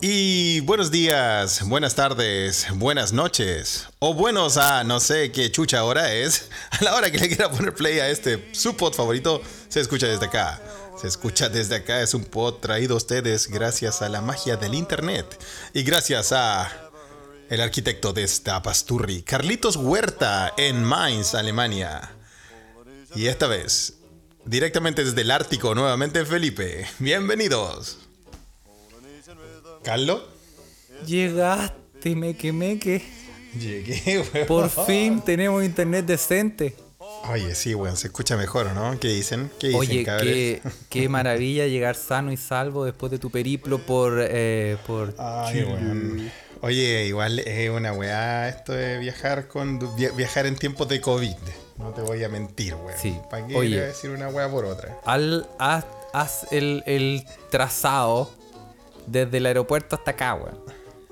Y buenos días, buenas tardes, buenas noches, o buenos a no sé qué chucha hora es. A la hora que le quiera poner play a este su pod favorito, se escucha desde acá. Se escucha desde acá, es un pod traído a ustedes gracias a la magia del internet y gracias a el arquitecto de esta pasturri, Carlitos Huerta, en Mainz, Alemania. Y esta vez, directamente desde el Ártico, nuevamente Felipe. Bienvenidos. ¿Carlos? Llegaste, meque meque. Llegué, weón. Por fin tenemos internet decente. Oye, sí, weón, se escucha mejor, ¿no? ¿Qué dicen? ¿Qué dicen, Oye, qué, qué maravilla llegar sano y salvo después de tu periplo por, eh, por Ay, Chile. weón. Oye, igual es una weá esto de viajar con via- viajar en tiempos de COVID. No te voy a mentir, weón. Sí. ¿Para qué Oye. voy a decir una weá por otra? Al, haz, haz el, el trazado desde el aeropuerto hasta acá, weón.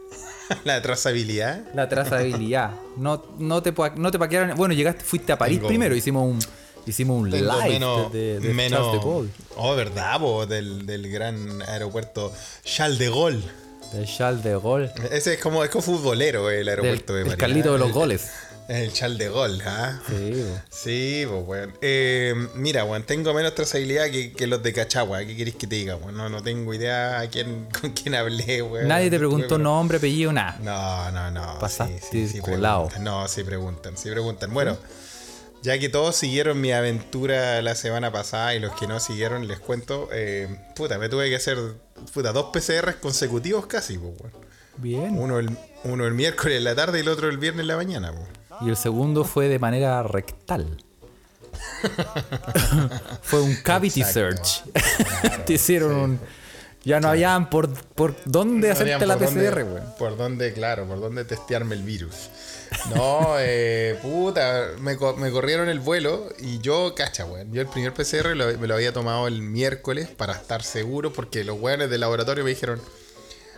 La trazabilidad. La trazabilidad. No, no te, pa- no te paquearon. Bueno, llegaste, fuiste a París Tengo- primero. Hicimos un, hicimos un Tengo live menos, de, de menos Charles de Gaulle. Oh, verdad, po, del, del gran aeropuerto Charles de Gaulle. De Charles de Gaulle. Ese es como, es como futbolero el Del, aeropuerto de el París. Carlito ¿ah? de los El- goles. El Charles de Gaulle, ¿ah? Sí, weón. Sí, pues, weón. Eh, mira, weón, tengo menos trazabilidad que, que los de Cachagua. ¿Qué querés que te diga, weón? No, no tengo idea a quién, con quién hablé, weón. Nadie te preguntó nombre, apellido, nada. No, no, no. Pasaste colado. preguntan. No, sí preguntan, sí preguntan. Bueno, ya que todos siguieron mi aventura la semana pasada y los que no siguieron, les cuento. eh, puta, me tuve que hacer puta, dos PCRs consecutivos casi, pues, weón. Bien. Uno el, uno el miércoles en la tarde y el otro el viernes en la mañana, pues. Y el segundo fue de manera rectal. fue un cavity Exacto. search. Te hicieron un. Ya no habían por, por dónde hacerte la PCR, weón. Por dónde, claro, por dónde testearme el virus. No, eh, puta, me, me corrieron el vuelo y yo, cacha, weón. Yo el primer PCR lo- me lo había tomado el miércoles para estar seguro porque los weones del laboratorio me dijeron,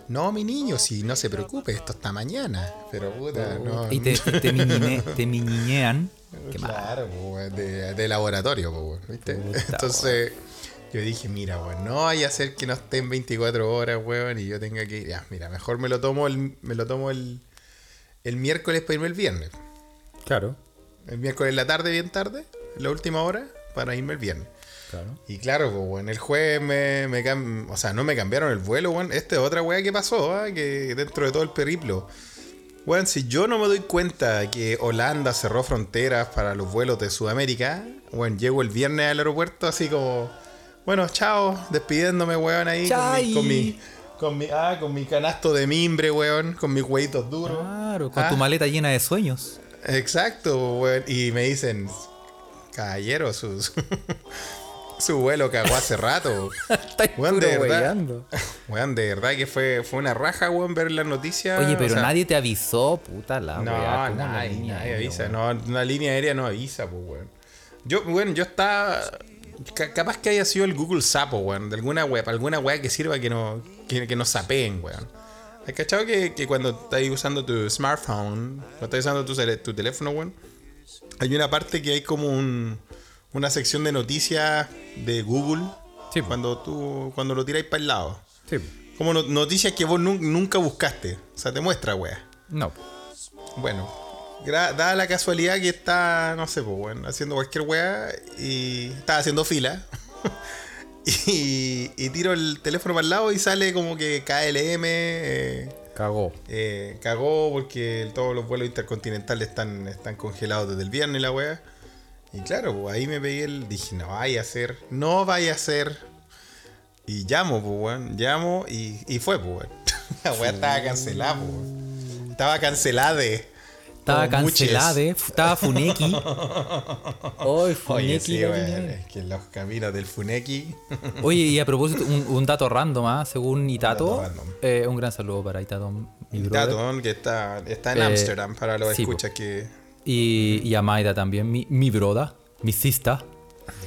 no, mi niño, si no se preocupe, esto está mañana. Pero puta, no. Y te, te, miñine- te miñinean. Qué. Claro, de, de laboratorio, ¿viste? Puta, Entonces, yo dije, mira, weón, no vaya a ser que no estén 24 horas, weón, y yo tenga que. Ya, mira, mejor me lo tomo el, me lo tomo el, el miércoles para irme el viernes. Claro. El miércoles en la tarde, bien tarde, la última hora, para irme el viernes. Claro. Y claro, pues, weón, el jueves me, me cam- o sea, no me cambiaron el vuelo, weón. Esta es otra weá que pasó, ¿ah? que dentro de todo el periplo. Weón, si yo no me doy cuenta que Holanda cerró fronteras para los vuelos de Sudamérica, weón, llego el viernes al aeropuerto así como, bueno, chao, despidiéndome, weón, ahí con mi, con mi, con mi, ah, con mi canasto de mimbre, weón, con mis huevitos duros. Claro, con Ah, tu maleta llena de sueños. Exacto, weón. Y me dicen, caballero, su, su, vuelo cagó hace rato. Weón, de verdad. Weón, de verdad que fue, fue una raja, weón, ver las noticias. Oye, pero o sea, nadie te avisó, puta la No, weá, ¿cómo la nadie, línea nadie aérea, avisa. weón? No, la línea aérea no avisa, pues, weón. Yo, bueno, yo estaba. ca- capaz que haya sido el Google Sapo, weón. De alguna web, alguna web que sirva que no, que, que nos sapeen, weón. ¿Has cachado que, que cuando estás usando tu smartphone, cuando estás usando tu, tu teléfono, weón? Hay una parte que hay como un, una sección de noticias de Google. Sí. Cuando tú cuando lo tiráis para el lado. Sí. Como no- noticias que vos nun- nunca buscaste. O sea, te muestra, weón. No. Bueno, dada la casualidad que está, no sé, pues, bueno, haciendo cualquier weá y está haciendo fila. y, y tiro el teléfono para el lado y sale como que KLM eh, Cagó. eh, cagó porque todos los vuelos intercontinentales están, están congelados desde el viernes la weá. Y claro, ahí me pegué el. Dije, no vaya a ser, no vaya a ser. Y llamo, pues, weón. Llamo y, y fue, pues. La weá estaba cancelada, pues. Estaba cancelada. Estaba cancelada, eh. Estaba Funeki. Hoy Funeki. Oye, sí, la weón, línea. es que los caminos del Funeki. Oye, y a propósito, un, un dato random, ¿ah? según Itato, eh, un gran saludo para Itato, mi brother. Tato, ¿no? que está, está en Eh, Ámsterdam para los sí, escuchas que. Y, y a Maida también, mi, mi broda, mi sista.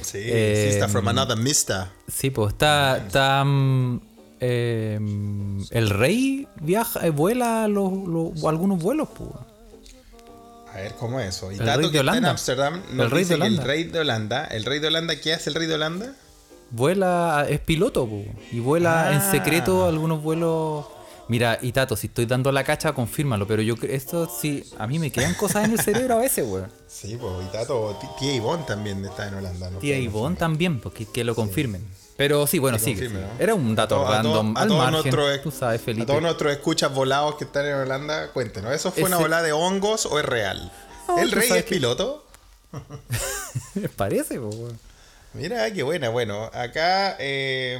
Sí, Eh, sister from another mister. Sí, pues está. está mm, eh, el rey viaja, eh, vuela los, los- algunos vuelos, pues. A ver, ¿cómo es eso? Y El rey de que está en Holanda. Ámsterdam El nos rey dice de que el Holanda. rey de Holanda, el rey de Holanda, ¿qué hace el rey de Holanda? vuela, es piloto, po, y vuela en Ah. secreto algunos vuelos. Mira, y Tato, si estoy dando la cacha, confírmalo, pero yo cre- esto sí, a mí me quedan cosas en el cerebro a veces, weón. Sí, pues, y Tato, tía Ivonne también está en Holanda. ¿no? Tía Ivonne también, porque que lo confirmen. Pero sí, bueno, sí. Era un dato A a random a al margen. Tú sabes, A Felipe. todos nuestros escuchas volados que están en Holanda, cuéntenos, ¿eso fue una volada de hongos o es real? No, ¿El rey es que- piloto? Parece, po, weón. Mira, qué buena. Bueno, acá, eh,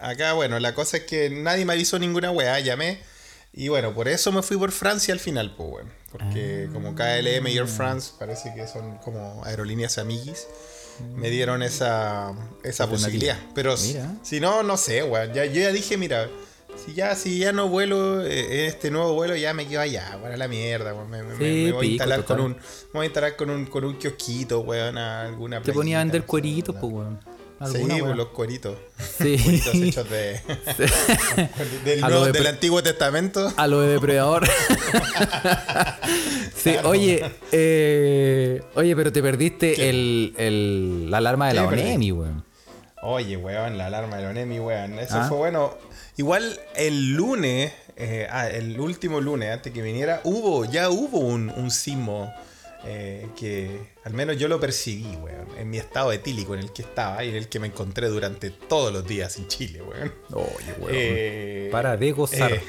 acá, bueno, la cosa es que nadie me avisó ninguna weá, llamé. Y bueno, por eso me fui por Francia al final, pues, bueno. Porque Ah. como KLM y Air France parece que son como aerolíneas amiguis, me dieron esa, esa posibilidad. Pero Mira. si no, no sé, weón. Ya, yo ya dije, mira, si ya, si ya no vuelo eh, este nuevo vuelo, ya me quedo allá, weón, a la mierda, weón. Me, me- Sí, me voy a instalar con un, me voy a instalar con un, con un kiosquito, weón, a alguna Te ponía a vender cueritos, pues, weón. Sí, Alguna, pues, weón. los cueritos. Sí. Cueritos hechos de, del, Nuevo- de Antiguo Testamento. A lo de depredador. sí, Claro. oye, eh, oye, pero te perdiste el, el- la alarma de ¿Qué la? ONEMI, weón. Oye, weón, la alarma del Onemi, weón. Eso Ah. fue bueno. Igual el lunes, eh, ah, el último lunes, antes que viniera, hubo, ya hubo un, un sismo eh, que al menos yo lo percibí, weón. En mi estado etílico en el que estaba y en el que me encontré durante todos los días en Chile, weón. Oye, weón. Eh, Para de gozar.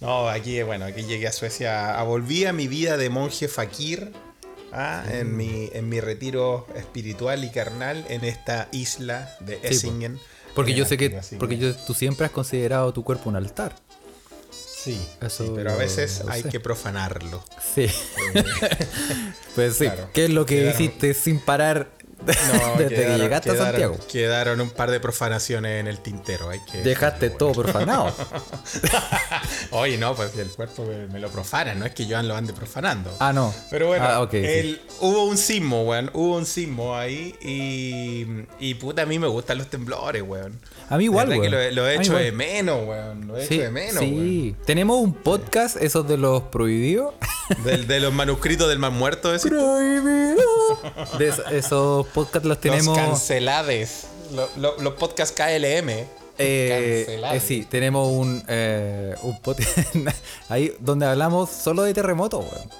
no, aquí, bueno, aquí llegué a Suecia. a- Volví a mi vida de monje fakir. ah, en, mi, en mi retiro espiritual y carnal en esta isla de. Essingen. Porque Eh, yo sé que, porque yo, tú siempre has considerado tu cuerpo un altar. Sí, Eso sí, pero a veces hay sé. que profanarlo. Sí. pues sí. claro. ¿Qué es lo que Quedaron- hiciste sin parar No, desde que quedaron- llegaste a Santiago? Quedaron un par de profanaciones en el tintero. Hay que Dejaste todo profanado. Oye, no, pues el cuerpo me, me lo profana, no es que yo lo ande profanando. Ah, no. Pero bueno, Ah, sí. el- hubo un sismo, weón. Hubo un sismo ahí y, y puta, a mí me gustan los temblores, weón. A mí igual, weón. que lo, lo he hecho de menos, weón. Lo he Sí, hecho de menos, sí. Tenemos un podcast, esos de los prohibidos. Del- de los manuscritos del más muerto, ese. Prohibido. De es- esos podcasts los tenemos. Los cancelades. Lo- lo- los podcasts KLM. eh, eh, sí, tenemos un, eh, un podcast ahí donde hablamos solo de terremotos, weón.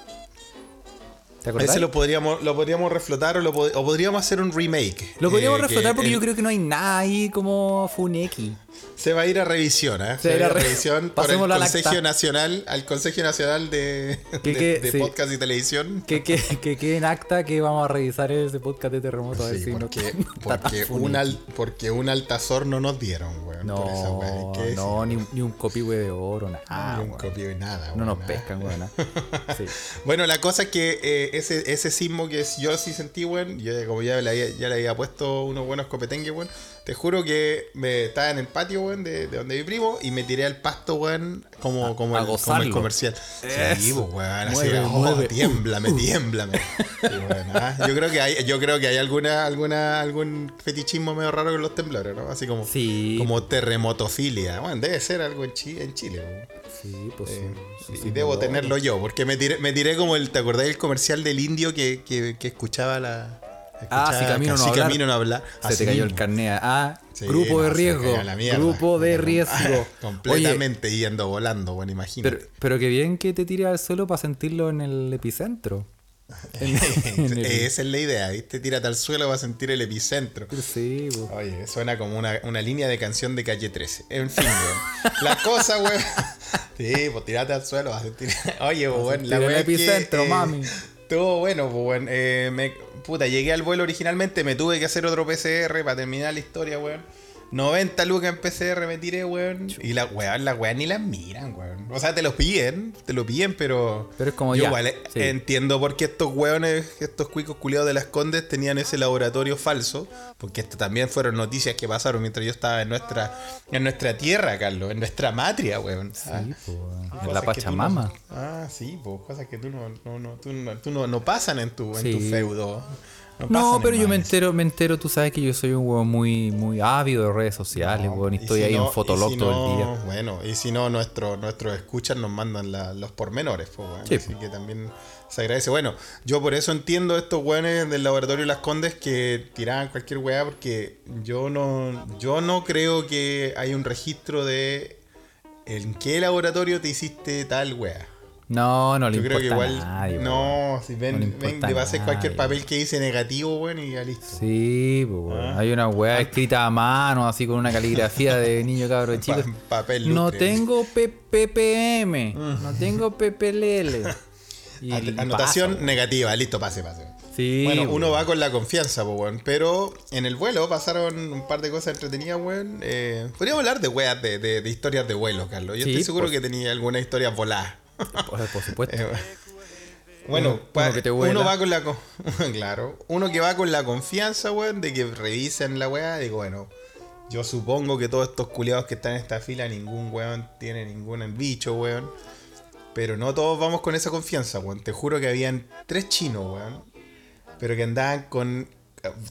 ¿Te acordás? Ese lo podríamos, lo podríamos reflotar o, lo pod- o podríamos hacer un remake. Lo podríamos Eh, que reflotar porque el- yo creo que no hay nada ahí como Funeki. Se va a ir a revisión, ¿eh? Se, va a ir a re- revisión por el Consejo. Nacional, al Consejo Nacional de, ¿Qué, de- qué? de Sí. Podcast y Televisión. Que, que, que quede en acta que vamos a revisar ese podcast de terremoto a ver Sí, si no- porque, porque, un al- porque un altazor no nos dieron, weón. por esa No, que no, ni, un- ni un copihue de oro, nada. Ni un de nada, no weón, nos nada. pescan, weón. Sí. Bueno, la cosa es que eh, ese, ese sismo que yo sí sentí, weón, yo como ya le había, ya le había puesto unos buenos copetengues, weón, te juro que me estaba en el patio, weón, de, de donde mi primo y me tiré al pasto, weón, como, como, el, como el comercial. Sí, pues, weón, así, Mueve, oh, mueve. tiémblame, tiémblame. Sí, weón, ah, Yo creo que hay, yo creo que hay alguna, alguna, algún fetichismo medio raro con los temblores, ¿no? Así como, Sí. como terremotofilia. Bueno, debe ser algo en, Chi- en Chile, weón. Sí, pues Eh, sí. y debo tenerlo yo, porque me tiré, me tiré como el, ¿te acordás del comercial del indio que, que, que escuchaba la... Ah, si camino no hablar. camino no hablar. Se Así te cayó el carnet. Ah, Sí, grupo no, de riesgo. mierda. Grupo de riesgo. Oye, Completamente yendo volando, bueno, imagínate. pero, pero qué bien que te tires al suelo para sentirlo en el epicentro. Esa es la idea, ¿viste? Tírate al suelo va a sentir el epicentro. Sí. Oye, suena como una, una línea de canción de calle 13. En fin, weón. La cosa, weón. Sí, pues tirate al suelo, vas a sentir. Oye, weón, la el que, epicentro, eh, mami. Estuvo bueno, pues, weón. Eh, me, puta, llegué al vuelo originalmente, me tuve que hacer otro PCR para terminar la historia, weón. 90 lucas en PCR me tiré, weón. Y la weón, las weas ni las miran, weón. O sea, te los piden, te lo piden, pero. Pero es como yo ya, igual eh, sí. entiendo por qué estos weones, estos cuicos culiados de las condes tenían ese laboratorio falso. Porque esto también fueron noticias que pasaron mientras yo estaba en nuestra, en nuestra tierra, Carlos, en nuestra matria, weón. Ah, Sí, pues. cosas En la Pachamama. no- ah, sí, pues cosas que tú no, no, no, tú no, tú no, no pasan en tu, en tu feudo. No, pero yo me entero, me entero, tú sabes que yo soy un weón muy, muy ávido de redes sociales, No, weón, y estoy si ahí no- en Fotolog si todo el día. Bueno, y si no, nuestro, nuestros escuchas nos mandan la- los pormenores, pues, bueno, Sí, así que también se agradece. Bueno, yo por eso entiendo estos weones del laboratorio Las Condes que tiraban cualquier weá, porque yo no, yo no creo que hay un registro de en qué laboratorio te hiciste tal weá. No, no le Yo creo importa que igual. nadie, no, si ven, No ven, a hacer cualquier papel que dice negativo, bueno, y ya listo. Sí, pues. Ah. hay una weá escrita a mano, así con una caligrafía de niño cabro chico. Pa- papel no tengo P- PPM, no tengo PPLL. Y Anotación negativa, listo, pase, pase. Sí, Bueno, uno va con la confianza, pues, weón. Pero en el vuelo pasaron un par de cosas entretenidas, weón. Eh, podríamos hablar de weas, de, de- de historias de vuelo, Carlos. Yo Sí, estoy seguro que tenía alguna historia volada. Por, por supuesto. Eh, bueno, Uno- pa- uno que te uno vuela. va con la claro, uno que va con la confianza, weón, de que revisen la weá, digo, bueno, yo supongo que todos estos culiados que están en esta fila, ningún weón tiene ningún bicho, weón. Pero no todos vamos con esa confianza, weón. Te juro que habían tres chinos, weón. Pero que andaban con.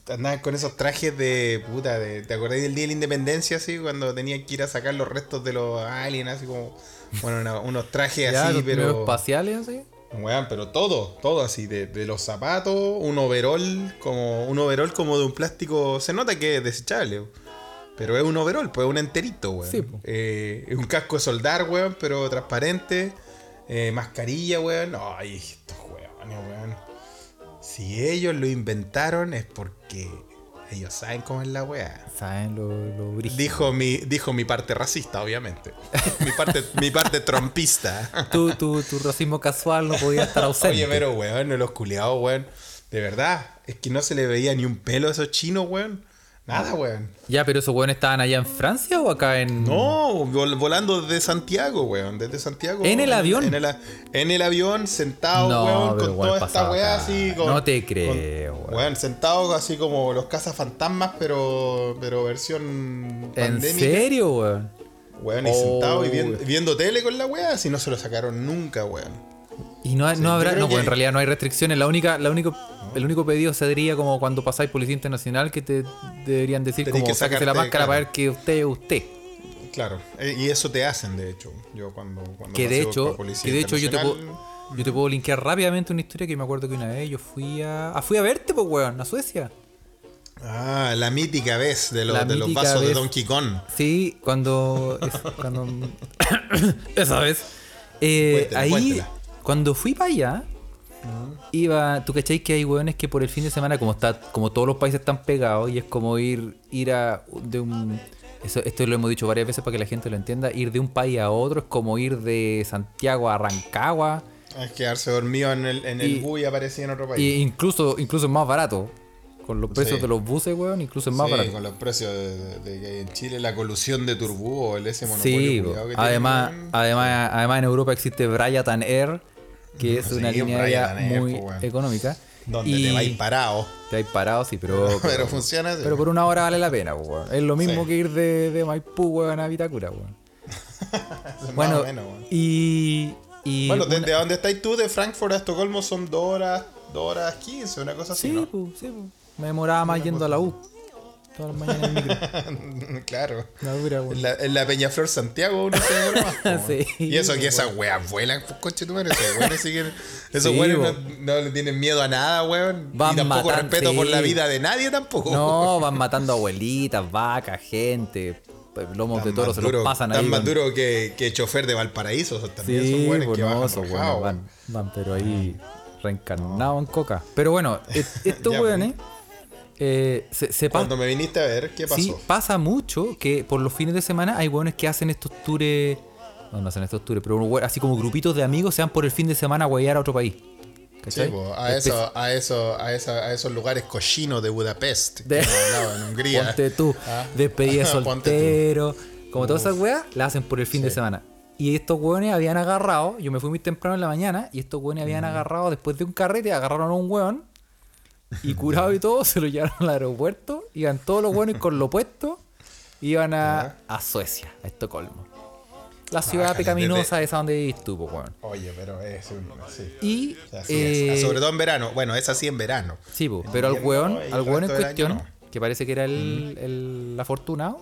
Andaban con esos trajes de puta, de, ¿te acordáis del Día de la Independencia, así? Cuando tenían que ir a sacar los restos de los aliens, así como. Bueno, una- unos trajes Ya, así, los pero. espaciales, así. Weón, pero todo, todo así, de, de los zapatos, un overall, como un overall como de un plástico, se nota que es desechable, pero es un overall, pues es un enterito, weón. Sí. Eh, es un casco de soldar, weón, pero transparente, eh, mascarilla, weón. Ay, estos weones, weón. Si ellos lo inventaron es porque ellos saben cómo es la weá. ¿Saben lo, lo? Dijo mi, dijo mi parte racista, obviamente. mi parte, mi parte trompista. Tu, tu, tu racismo casual no podía estar ausente. Oye, pero weón, los culiados, weón. De verdad, es que no se le veía ni un pelo a esos chinos, weón. Nada, weón. Ya, pero esos weones estaban allá en Francia o acá en. No, vol- volando desde Santiago, weón. Desde Santiago. ¿En el avión? En el, en el avión, sentado, No, weón, con toda esta weá así. Con, No te con- creo, weón. Weón, sentado así como los cazafantasmas, pero, pero versión ¿En pandémica. serio, weón? Weón, y Oh, sentado y viendo, weón. viendo tele con la weá, si no se lo sacaron nunca, weón. Y no, no habrá, no, pues en realidad no hay restricciones. La única, la único, el único pedido sería como cuando pasáis policía internacional que te deberían decir Tenés como que la máscara para ver que usted es usted. Claro, eh, y eso te hacen, de hecho. Yo cuando, cuando Que de hecho, policía que de hecho yo te puedo, internacional, yo te puedo linkear rápidamente una historia que me acuerdo que una vez yo fui a, ah, fui a verte, pues weón, a Suecia. Ah, la mítica vez de, los La de los vasos de vez. Donkey Kong. Sí, cuando. es- cuando esa vez. Eh, Cuéntela, ahí, cuéntela. cuando fui para allá, iba. ¿Tú cacháis que hay hueones que por el fin de semana, como está como todos los países están pegados, y es como ir, ir a. de un. Eso, esto lo hemos dicho varias veces para que la gente lo entienda. Ir de un país a otro es como ir de Santiago a Rancagua. Es quedarse dormido en el, en el Y- bus y aparecía en otro país. Y incluso, incluso es más barato. Con los precios Sí. de los buses, weón, incluso es más Sí, barato. con los precios de, de- en Chile, la colusión de Turbú o el ese monopolio Sí, que además, además, además en Europa existe Bryatan Air, que es Sí, una línea aérea muy po, económica. Donde y te vais parado. te vais parado, sí, pero, Pero funciona pero por una hora vale la pena, po, weón. Es lo mismo Sí. que ir de, de Maipú, weón, a Vitacura, weón. Bueno, menos, y, y Bueno, una- desde donde estás tú, de Frankfurt a Estocolmo, son 2 horas, 2 horas 15, una cosa así, Sí, ¿no? po, sí, po. Me demoraba más yendo a la U. Todas las mañanas en micro. claro. Dura. En la, en la Peñaflor Santiago uno se demora más. Sí, y eso que esas weas vuelan, pues coche tu madre, esos weones siguen. Esos weones no, no le tienen miedo a nada, weón. Van y tampoco matan- respeto por la vida de nadie tampoco. No, van matando abuelitas, vacas, gente. pues, Lomos Tan de toro se duro- los pasan tan ahí. más con- duro que, que chofer de Valparaíso. también son Sí, buenos pues que bajan esos weones van, van, pero ahí reencarnados en coca. Pero bueno, estos Ya, weones eh, se, se pa- Cuando me viniste a ver, ¿qué pasó? sí, pasa mucho que por los fines de semana hay weones que hacen estos tours. No, no hacen estos tours, pero así como grupitos de amigos se van por el fin de semana a huear a otro país. Sí, a, eso, a, eso, a, esa- a esos lugares cochinos de Budapest, De- hablado en Hungría. Ponte tú, Ah. despedida soltero. Como todas esas weas, la hacen por el fin de semana. Y estos weones habían agarrado, yo me fui muy temprano en la mañana, y estos weones habían agarrado después de un carrete, agarraron a un weón, y curado y todo, se lo llevaron al aeropuerto, iban todos los weones con lo puesto, iban a, a Suecia, a Estocolmo. la ciudad Bájale, pecaminosa esa donde vivís tú, pues, weón. Oye, pero es un. Sí. Y, Así eh, es. Sobre todo en verano. Bueno, es así en verano. Sí, po, pero al weón, al weón en año cuestión, que parece que era el, el afortunado,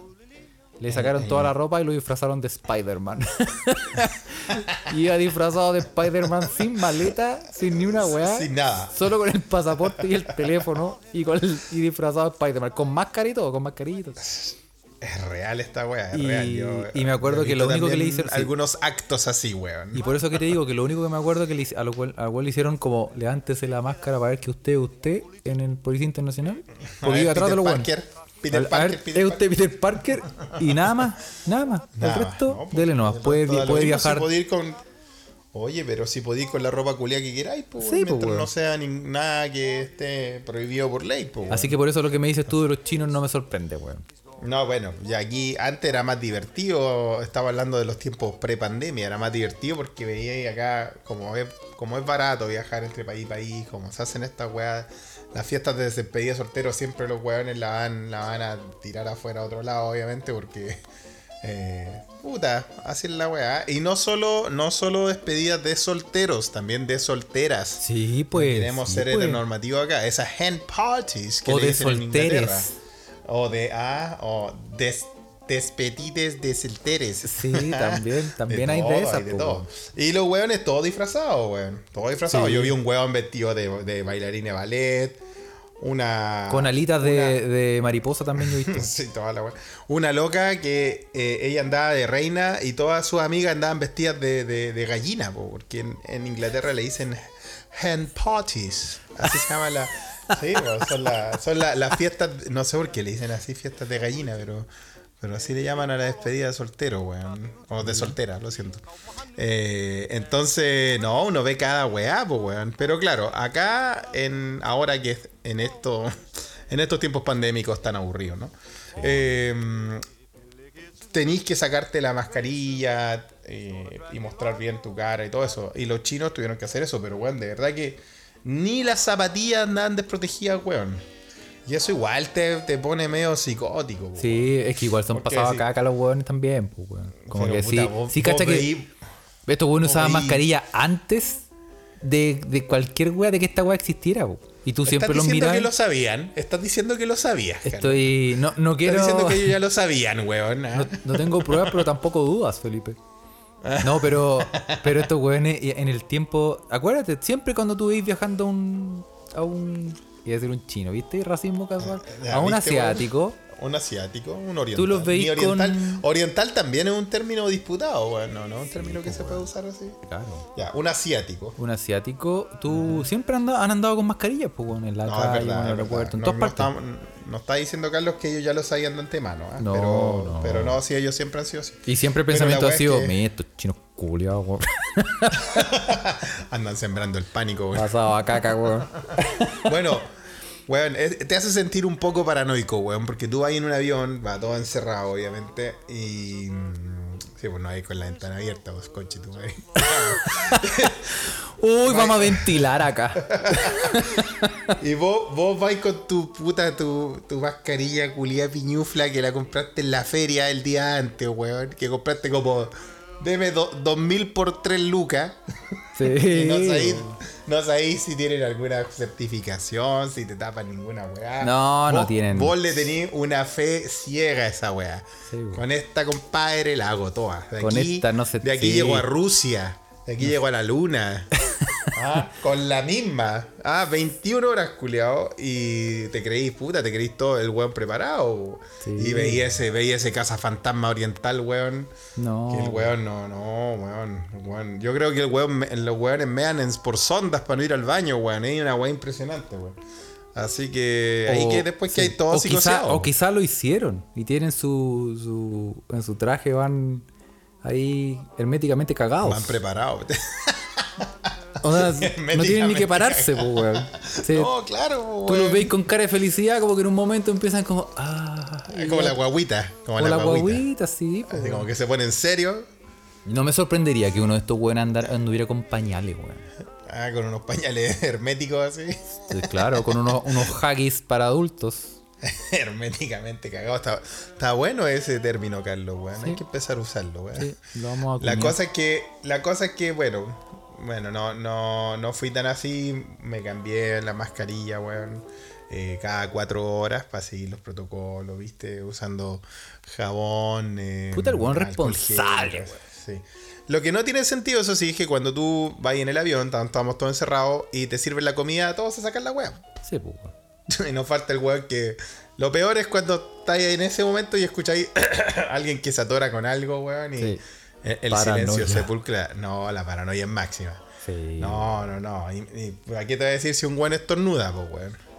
le sacaron toda la ropa y lo disfrazaron de Spider-Man. Iba disfrazado de Spider-Man sin maleta, sin ni una weá. Sin nada. Solo con el pasaporte y el teléfono y, con el- y disfrazado de Spider-Man. Con máscara y todo, con mascarito. Es real esta wea, es Y- real. Yo- y me acuerdo que lo único que le sí. Algunos actos así, weón. Y por eso que te digo que lo único que me acuerdo que le, a lo cual, al cual le hicieron como levántese la máscara para ver que usted es usted en el Policía Internacional. A Porque ver, iba atrás de los weones. Peter Parker, ver, Peter es usted Peter Parker y nada más, nada más. Nada el resto, No, pues, dele nomás. Puede, puede viajar. Si ir con... Oye, pero si podéis con la ropa culia que queráis, pues, Sí, pues, mientras weón. no sea ni- nada que esté prohibido por ley, pues. Así que por eso lo que me dices tú de los chinos no me sorprende, weón. No, bueno, y aquí antes era más divertido, estaba hablando de los tiempos pre-pandemia, era más divertido porque veía acá como es, como es barato viajar entre país y país, como se hacen estas weas, las fiestas de despedida de soltero siempre los weones la van, la van a tirar afuera a otro lado, obviamente, porque eh, puta, así es la weá. Y no solo, no solo despedidas de solteros, también de solteras. Sí, pues. Queremos sí, ser pues. heteronormativos acá. Esas hen parties que O le de dicen en Inglaterra. solteres. O de ah, o des, despedides de solteres. Sí, también, también hay de esas, hay de po, todo. weón. Y los hueones todos disfrazados, weón. Todos disfrazados. Sí. Yo vi un hueón vestido de, de bailarina de ballet. Una. Con alitas de, una- de mariposa también yo he visto. Sí, toda la. Una loca que eh, ella andaba de reina y todas sus amigas andaban vestidas de, de- de gallina, po, porque en, en Inglaterra le dicen hen parties. Así se llama la. Sí, po, son, la- son la- las fiestas. No sé por qué le dicen así fiestas de gallina, pero. Pero así le llaman a la despedida de soltero, weón. O de soltera, lo siento. Eh, entonces, no, uno ve cada weá, pues, weón. Pero claro, acá, en ahora que en esto, en estos tiempos pandémicos tan aburridos, ¿no? Eh, tenéis que sacarte la mascarilla eh, y mostrar bien tu cara y todo eso. Y los chinos tuvieron que hacer eso, pero weón, de verdad que ni las zapatillas andaban desprotegidas, weón. Y eso igual te, te pone medio psicótico, weón. Sí, es que igual son pasados sí. acá los hueones también, weón. Como Pero, que puta, sí. vos- sí, vos cacha que estos hueones usaban mascarilla antes de, de cualquier wea de que esta wea existiera, po. Y tú siempre Estás los diciendo miras. que lo sabían. Estás diciendo que lo sabías. Estoy. No, no Estás quiero. diciendo que ellos ya lo sabían, weón. ah. No, no tengo pruebas, pero tampoco dudas, Felipe. No, pero, pero estos weones en el tiempo. Acuérdate, siempre cuando tú veis viajando a un. a un. Iba a decir un chino, ¿viste? Racismo casual. Ya, A un asiático. Un asiático, un oriental. Tú los veis oriental, con- oriental también es un término disputado, weón. No, no es un término que se puede usar así. Claro. Ya, un asiático. Un asiático, tú siempre anda- han andado con mascarillas, pues, en la No, es calle, verdad. en el aeropuerto, en todas no, no partes. está, no está diciendo Carlos que ellos ya lo sabían de antemano, ¿ah? No, pero, no. pero no, sí, ellos siempre han sido así. Y siempre el pensamiento ha sido, que- estos chinos culiados, weón. Andan sembrando el pánico, weón. Pasado a caca, weón. Bueno, weón, te hace sentir un poco paranoico, weón, porque tú vas en un avión, va todo encerrado, obviamente, y. mm, Sí, pues no hay con la ventana abierta, pues coche, tú, ahí. Uy, vamos a ventilar acá. Y vos, vos vais con tu puta, tu, tu mascarilla culia piñufla que la compraste en la feria el día antes, weón. Que compraste como, deme do- dos mil por tres lucas. Sí. Y no sabéis, no sabéis si tienen alguna certificación, si te tapan ninguna weá. No, no tienen. Vos le tenéis una fe ciega a esa weá. Sí. Con esta, compadre, la hago toda. De Con aquí, esta no se- De aquí sí. llego a Rusia. De aquí llego a la luna. Ah, con la misma. Ah, 21 horas, culiao. Y te creís, puta, te creís todo el weón preparado. Sí. Y veía ese, veía ese casa fantasma oriental, weón. No. Que el weón, no, no, weón, weón. Yo creo que el weón, los weones mean por sondas para no ir al baño, weón. Es una weón impresionante, weón. Así que ahí que después que hay todo o quizá, o quizá lo hicieron y tienen su, su en su traje van ahí herméticamente cagados. Van preparados. O sea, no tienen ni que pararse, pues, weón. Sí, no, claro, tú weón. los veis con cara de felicidad, como que en un momento empiezan como, ah, Es como la guaguita. Como la, la guaguita. guaguita, sí, pues, Así como weón. que se pone en serio. No me sorprendería que uno de estos andar, anduviera con pañales, weón. Ah, con unos pañales herméticos así. Sí, claro, con unos, unos haggis para adultos. Herméticamente cagado. Está, está bueno ese término, Carlos, weón. Sí. Hay que empezar a usarlo, weón. Sí, lo vamos a La cosa es que, la cosa es que, bueno, bueno, no, no, no fui tan así, me cambié la mascarilla, weón, eh, cada cuatro horas para seguir los protocolos, viste, usando jabón. eh, Puta, el weón responsable, gel, weón. Sí. Lo que no tiene sentido, eso sí, es que cuando tú vas en el avión, tam- estamos todos encerrados y te sirven la comida, todos se sacan la weá. Sí, pues, weón. y no falta el weón que. Lo peor es cuando estáis en ese momento y escucháis a alguien que se atora con algo, weón, y Sí. el, silencio sepulcra. No, la paranoia es máxima. Sí. No, no, no. Y, y, ¿A qué te voy a decir si un weón estornuda, pues, weón?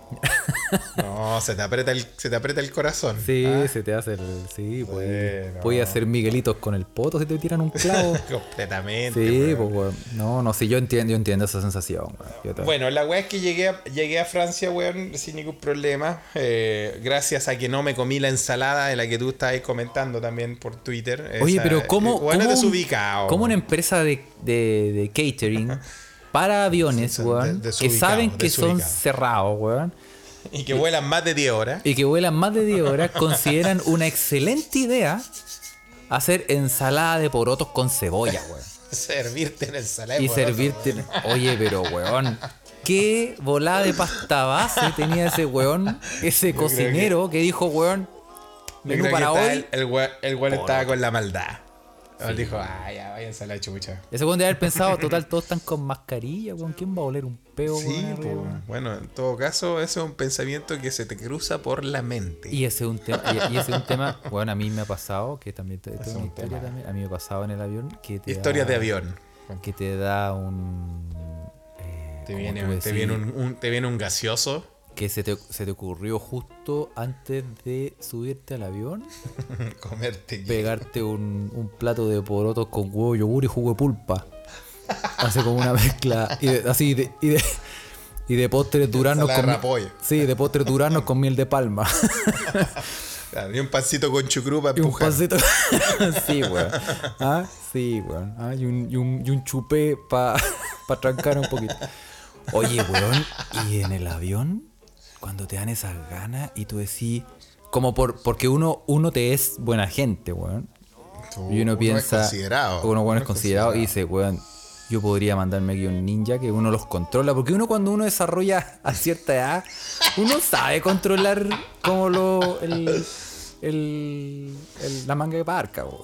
No, se te aprieta el, se te aprieta el corazón. Sí, ¿ah? se te hace el. Sí, pues. Bueno. Puedes hacer Miguelitos con el poto si te tiran un clavo. Completamente. sí, weón. pues. No, no, sí, yo entiendo, yo entiendo esa sensación. Bueno, la weá es que llegué a, llegué a Francia, weón, sin ningún problema. eh, gracias a que no me comí la ensalada de la que tú estabas comentando también por Twitter. Oye, Esa- pero ¿cómo, eh, cómo, un- una empresa de, de, de catering para aviones, Sí, weón, de- que saben que son cerrados, weón, Y que vuelan más de 10 horas. y que vuelan más de 10 horas, consideran una excelente idea hacer ensalada de porotos con cebolla, weón. Servirte en ensalada. de Y servirte. weón. Oye, pero weón. ¿Qué volada de pasta base tenía ese weón? Ese cocinero que... dijo, weón. Menú para hoy. El, el weón, el weón Poroto. estaba con la maldad. Él dijo, ah, ya, váyanse a la chucha. Ese weón de haber pensado, total, todos están con mascarilla, weón. ¿Quién va a oler un peo, Sí, pues, bueno, en todo caso, ese es un pensamiento que se te cruza por la mente. Y ese es un tema, y, y ese es un tema, bueno, a mí me ha pasado, que también te, una un historia tema. también, a mí me ha pasado en el avión que te Historias da- de avión. que te da un eh, Te ¿cómo viene, te, viene un, un- te viene un gaseoso. Que se te, se te ocurrió justo antes de subirte al avión Comerte. pegarte un, un plato de porotos con huevo, yogur y jugo de pulpa. Hace como una mezcla. Y de, así de, y de, y de postres duranos con. de repollo. Sí, de postres duranos con miel de palma. Claro, y un pancito con chucrú para y un empujar. pancito. sí, weón. Ah, sí, weón. Ah, y, un, y, un, y un chupé para pa trancar un poquito. Oye, weón, y en el avión, cuando te dan esas ganas y tú decís. Como por, porque uno, uno te es buena gente, weón. Tú, Y uno, piensa. Es considerado. Uno, bueno, es considerado y dice, weón, yo podría mandarme aquí un ninja que uno los controla. Porque uno, cuando uno desarrolla a cierta edad, uno sabe controlar como lo. El, el, el- la manga de parca, weón.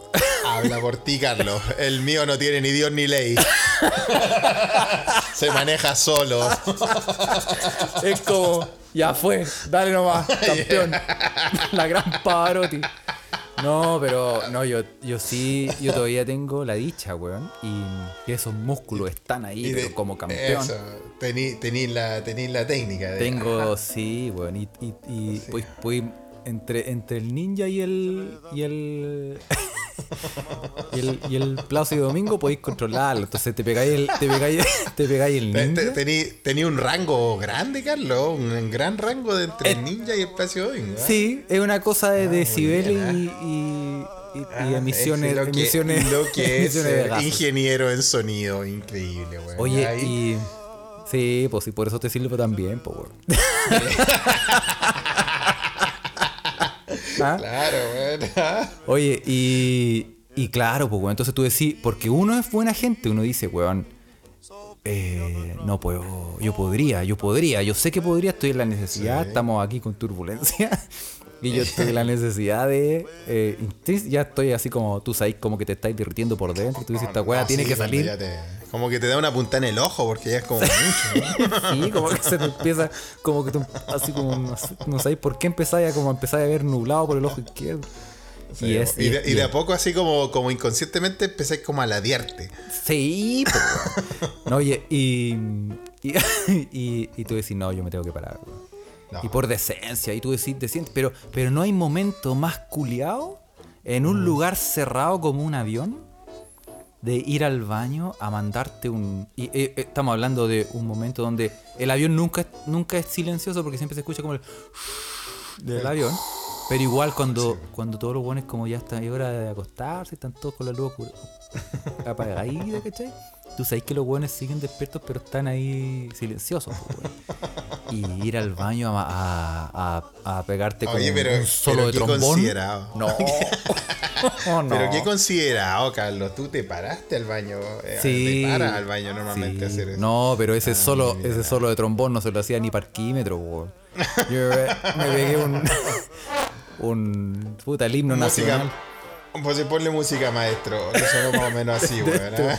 Habla por ti, Carlos. El mío no tiene ni Dios ni ley. Se maneja solo. Es como, ya fue, dale nomás, campeón. La gran Pavarotti. No, pero no, yo, yo sí, yo todavía tengo la dicha, weón. Y esos músculos están ahí, de- pero como campeón. Eso, tení, tení la, tení la técnica. de- Tengo, sí, weón. Y, y, y pues, pues, entre, entre el ninja y el. y el. y el, y el Plácido Domingo podéis controlarlo. Entonces te pegáis el, te pegáis, te pegáis el ninja. te- Tení, tení un rango grande, Carlos. Un gran rango de entre el ninja y el Placio Domingo. ¿eh? Sí, es una cosa de decibeles bien, y, y, y- y Ah, emisiones, es lo que, emisiones, lo que es ser ingeniero en sonido. Increíble, weón. Oye, Ahí- y. Sí, pues sí, por eso te sirve también, pues. ¿Ah? Claro, weón. Oye, y, y claro, pues, weón, entonces tú decís, porque uno es buena gente, uno dice, weón, eh, no puedo, yo podría, yo podría, yo sé que podría, estoy en la necesidad, Sí. estamos aquí con turbulencia, y yo estoy en la necesidad de, eh, ya estoy así como, tú sabes, como que te estáis derritiendo por dentro, y tú dices, esta weá No, tiene sí, que salir, te- como que te da una punta en el ojo porque ya es como mucho. ¿no? sí, como que se te empieza, como que tú, así como, no, sabéis por qué empezáis a, como empezáis a ver nublado por el ojo izquierdo. Sí, y, es, y, de, y- y de a poco así como, como inconscientemente empecé como a ladearte. Sí. No, oye, y, y, tú decís, no, yo me tengo que parar, weón. No. Y por decencia, y tú decís, decís, pero, pero no hay momento más culiado en un lugar cerrado como un avión de ir al baño a mandarte un... Y, eh, eh, estamos hablando de un momento donde el avión nunca, es- nunca es silencioso porque siempre se escucha como el... del avión. Pero igual cuando, cuando todos los buenos como ya está es hora de acostarse, están todos con la luz apagadita, ¿cachai? Tú sabes que los hueones siguen despiertos, pero están ahí silenciosos. Y ir al baño a, a, a- a pegarte con Oye, pero- un solo pero de qué trombón. considerado. No. Oh, no. Pero qué considerado, Carlos. Tú te paraste al baño. eh, Sí. Te paras al baño normalmente a Sí. hacer eso. No, pero ese solo, mira. ese solo de trombón no se lo hacía ni parquímetro. Yo me, me pegué un. un. puta, el himno nacional. Música. Pues ponle música, maestro. Sonó más o menos así, weón.